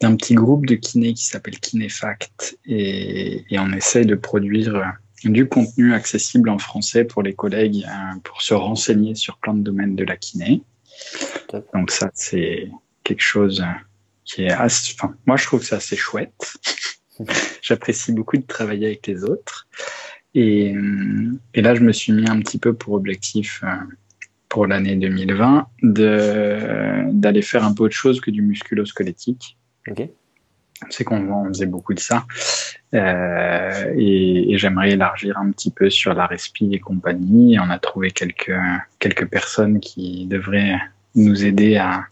Speaker 2: d'un petit groupe de kiné qui s'appelle Kinéfact et, et on essaye de produire du contenu accessible en français pour les collègues euh, pour se renseigner sur plein de domaines de la kiné. Donc ça, c'est quelque chose qui est assez, enfin, moi je trouve que c'est assez chouette. J'apprécie beaucoup de travailler avec les autres. Et, et, là, je me suis mis un petit peu pour objectif euh, pour l'année 2020 d'aller faire un peu autre chose que du musculo-squelettique.
Speaker 1: Okay.
Speaker 2: C'est qu'on faisait beaucoup de ça. Euh, et, et j'aimerais élargir un petit peu sur la respi et compagnie. On a trouvé quelques, quelques personnes qui devraient nous aider à,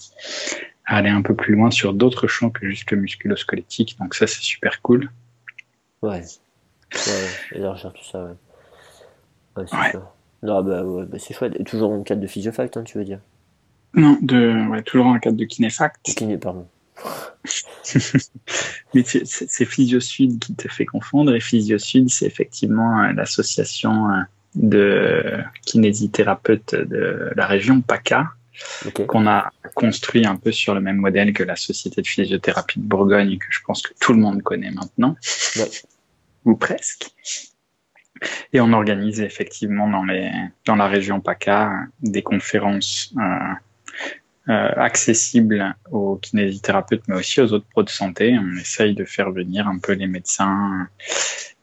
Speaker 2: à aller un peu plus loin sur d'autres champs que juste le musculo-squelettique. Donc ça, c'est super cool.
Speaker 1: Ouais. Ouais, élargir tout ça, ouais. Ouais, c'est Non, bah, ouais, bah, c'est chouette. Et toujours en cadre de physiofact, hein, tu veux dire?
Speaker 2: Non, de, ouais, toujours en cadre de kinéfact.
Speaker 1: Kiné, pardon.
Speaker 2: Mais c'est Physiosud qui te fait confondre. Et Physiosud, c'est effectivement euh, l'association euh, de kinésithérapeutes de la région PACA, qu'on a construit un peu sur le même modèle que la Société de physiothérapie de Bourgogne, que je pense que tout le monde connaît maintenant. Ouais ou presque. Et on organise effectivement dans, les, la région PACA des conférences euh, euh, accessibles aux kinésithérapeutes, mais aussi aux autres pros de santé. On essaye de faire venir un peu les médecins,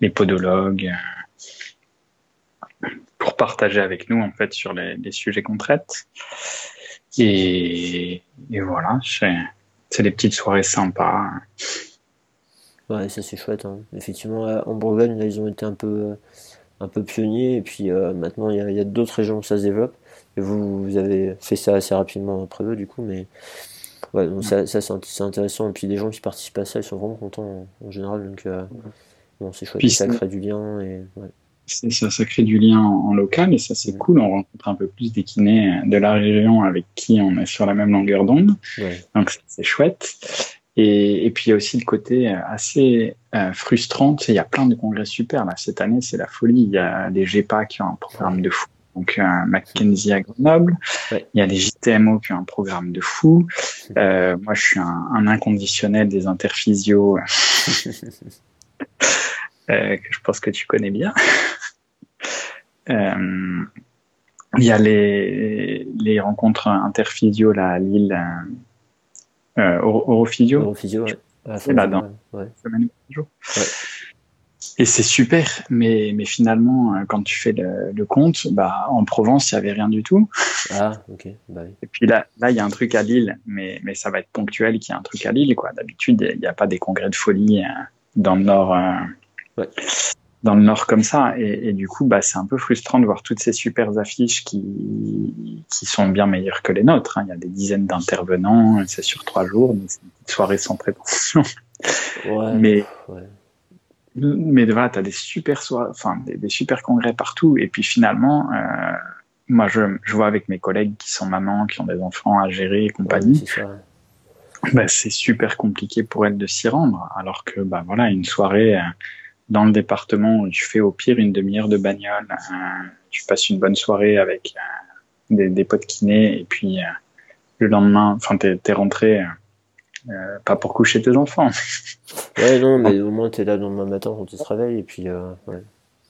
Speaker 2: les podologues, euh, pour partager avec nous en fait sur les, les sujets qu'on traite. Et, et voilà, c'est des petites soirées sympas.
Speaker 1: Ouais, ça c'est chouette. Hein. Effectivement, en Bourgogne, là, ils ont été un peu, euh, un peu pionniers. Et puis euh, maintenant, il y a, d'autres régions où ça se développe. Et vous, vous avez fait ça assez rapidement après eux, du coup. Mais ouais, donc ça, ça c'est intéressant. Et puis les gens qui participent à ça, ils sont vraiment contents en, général. Donc, euh, bon, c'est chouette, ça crée du lien. Et,
Speaker 2: ça, ça, crée du lien en, local et ça c'est cool. On rencontre un peu plus des kinés de la région avec qui on est sur la même longueur d'onde. Donc c'est chouette. Et, et, puis il y a aussi le côté assez euh, frustrant. il y a plein de congrès super. Là, cette année, c'est la folie. Il y a des GEPA qui ont un programme de fou. Donc un Mackenzie à Grenoble. Il y a des JTMO qui ont un programme de fou. Euh, moi, je suis un, un inconditionnel des interphysios. Euh, que je pense que tu connais bien. Euh, il y a les, les rencontres interphysio là, à Lille, euh, Europhysio.
Speaker 1: Europhysio, ouais.
Speaker 2: C'est là dans ouais. Et c'est super, mais, mais finalement, quand tu fais le, le compte, bah, en Provence, il n'y avait rien du tout.
Speaker 1: Ah, ok. Bah oui.
Speaker 2: Et puis là, là, il y a un truc à Lille, mais, mais ça va être ponctuel qu'il y a un truc à Lille. quoi. D'habitude, il n'y a pas des congrès de folie dans le Nord dans le Nord comme ça. Et, du coup, bah, c'est un peu frustrant de voir toutes ces super affiches qui, qui sont bien meilleures que les nôtres. Hein. Il y a des dizaines d'intervenants, c'est sur trois jours, donc c'est une petite soirée sans prétention. Ouais, mais, ouais. mais voilà, tu as des super soirées, enfin, des, super congrès partout. Et puis finalement, euh, moi, je, je vois avec mes collègues qui sont mamans, qui ont des enfants à gérer et compagnie. bah, c'est super compliqué pour elles de s'y rendre. Alors que, bah, voilà, une soirée, euh, dans le département où tu fais au pire une demi-heure de bagnole, euh, tu passes une bonne soirée avec euh, des, des potes kinés et puis euh, le lendemain, enfin t'es es rentré pas pour coucher tes enfants.
Speaker 1: Ouais non mais au moins t'es là le lendemain matin quand tu te réveilles et puis ouais.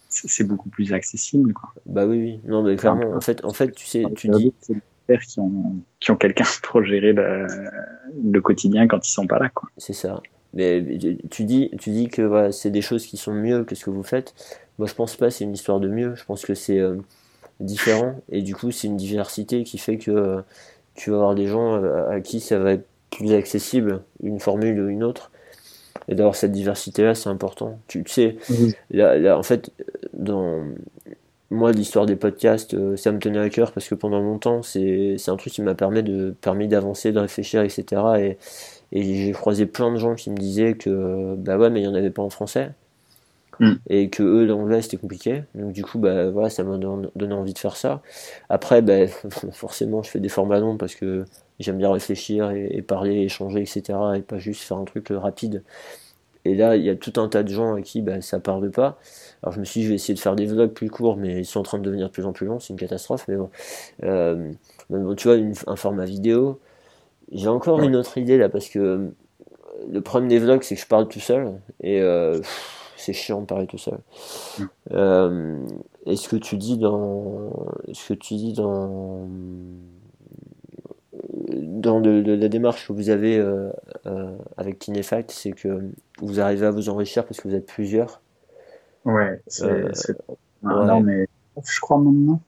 Speaker 2: C'est beaucoup plus accessible quoi.
Speaker 1: Bah oui oui non mais clairement en fait en fait tu sais tu dis
Speaker 2: qui ont qui ont quelqu'un pour gérer le, le quotidien quand ils sont pas là quoi.
Speaker 1: C'est ça. Mais tu dis, tu dis que voilà, c'est des choses qui sont mieux que ce que vous faites. Moi, je pense pas c'est une histoire de mieux. Je pense que c'est euh, différent. Et du coup, c'est une diversité qui fait que euh, tu vas avoir des gens euh, à, qui ça va être plus accessible, une formule ou une autre. Et d'avoir cette diversité-là, c'est important. Tu, sais, là, là, en fait, dans moi, l'histoire des podcasts, ça me tenait à cœur parce que pendant longtemps, c'est un truc qui m'a permis de permis d'avancer, de réfléchir, etc. Et, et j'ai croisé plein de gens qui me disaient que bah ouais, mais il n'y en avait pas en français. Mm. Et que eux, l'anglais, c'était compliqué. Donc, du coup, bah voilà, ça m'a donné envie de faire ça. Après, bah, forcément, je fais des formats longs parce que j'aime bien réfléchir et, parler, échanger, etc. Et pas juste faire un truc rapide. Et là, il y a tout un tas de gens à qui bah, ça parle pas. Alors je me suis dit, je vais essayer de faire des vlogs plus courts, mais ils sont en train de devenir de plus en plus longs, c'est une catastrophe. Mais bon, euh, tu vois, un format vidéo, j'ai encore une autre idée là parce que euh, le problème des vlogs c'est que je parle tout seul et euh, c'est chiant de parler tout seul. Euh, est-ce que tu dis dans, ce que tu dis dans dans la démarche que vous avez avec Kinefact, c'est que vous arrivez à vous enrichir parce que vous êtes plusieurs?
Speaker 2: Ouais, c'est non mais je crois maintenant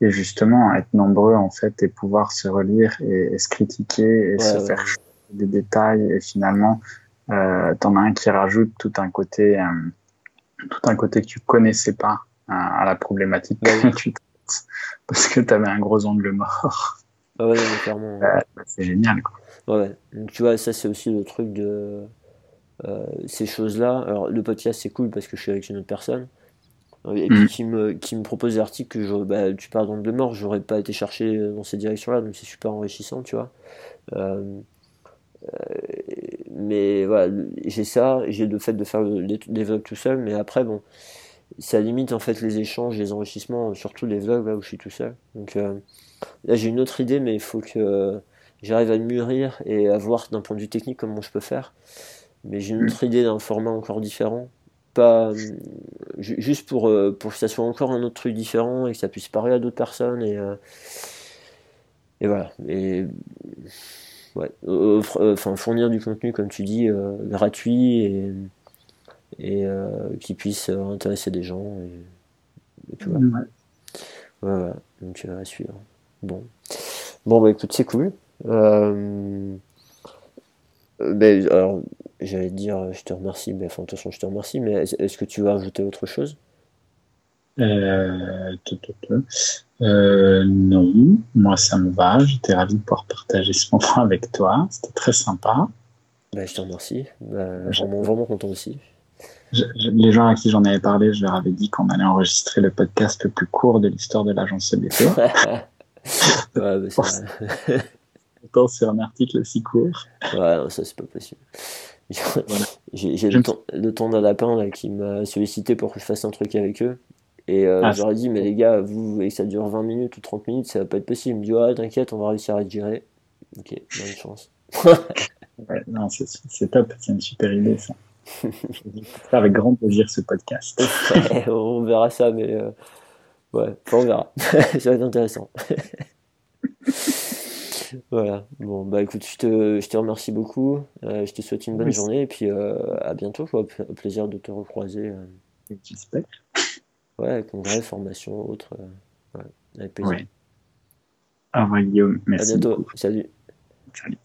Speaker 2: et justement être nombreux en fait et pouvoir se relire et, se critiquer et se faire des détails. Et finalement euh, t'en as un qui rajoute tout un côté euh, tout un côté que tu connaissais pas euh, à la problématique que tu traites parce que tu avais un gros angle mort.
Speaker 1: Ah ouais, clairement
Speaker 2: euh, c'est génial
Speaker 1: quoi. Ouais donc tu vois ça c'est aussi le truc de ces choses là alors le podcast c'est cool parce que je suis avec une autre personne et puis mm. qui me, qui me propose des articles que je, bah, tu parles d'angle mort, j'aurais pas été chercher dans ces directions-là, donc c'est super enrichissant, tu vois. Euh, euh, mais voilà, j'ai ça, j'ai le fait de faire des vlogs tout seul, mais après, bon, ça limite en fait les échanges, les enrichissements, surtout les vlogs là où je suis tout seul. Donc euh, là, j'ai une autre idée, mais il faut que j'arrive à le mûrir et à voir d'un point de vue technique comment je peux faire. Mais j'ai une mm. autre idée d'un format encore différent pas juste pour, euh, pour que ça soit encore un autre truc différent et que ça puisse parler à d'autres personnes et, euh, et voilà. Et ouais, enfin fournir du contenu comme tu dis euh, gratuit et, et qui puisse intéresser des gens et, et ouais. voilà donc à suivre. Bon. Bon bah écoute c'est cool ben, alors, j'allais dire, je te remercie, mais enfin, de toute façon, je te remercie, mais est-ce que tu veux ajouter autre chose?
Speaker 2: Euh, euh, non, moi ça me va. J'étais ravi de pouvoir partager ce moment avec toi. C'était très sympa.
Speaker 1: Ben, je te remercie. Ben, vraiment, vraiment content aussi.
Speaker 2: les gens à qui j'en avais parlé, je leur avais dit qu'on allait enregistrer le podcast le plus court de l'histoire de l'agence CBT. ouais, Autant sur un article si court.
Speaker 1: Ouais, ça c'est pas possible. J'ai le, le ton d'un lapin là, qui m'a sollicité pour que je fasse un truc avec eux. Et euh, ah, j'aurais dit, mais les gars, vous voulez que ça dure 20 minutes ou 30 minutes, ça va pas être possible. Il me dit, ouais, t'inquiète, on va réussir à le gérer. Ok, bonne chance.
Speaker 2: ouais, non, c'est top, c'est une super idée ça. avec grand plaisir ce podcast.
Speaker 1: on verra ça, mais euh, ouais, on verra. ça va être intéressant voilà. Bon, bah écoute, je te, je te remercie beaucoup. Euh, je te souhaite une bonne journée et puis euh, à bientôt. Quoi. Au euh, plaisir de te recroiser. Euh. J'espère. Ouais, congrès, formation, autre. Ouais, avec plaisir. Ouais.
Speaker 2: Au revoir, Guillaume. Merci.
Speaker 1: À bientôt. Beaucoup. Salut. Salut.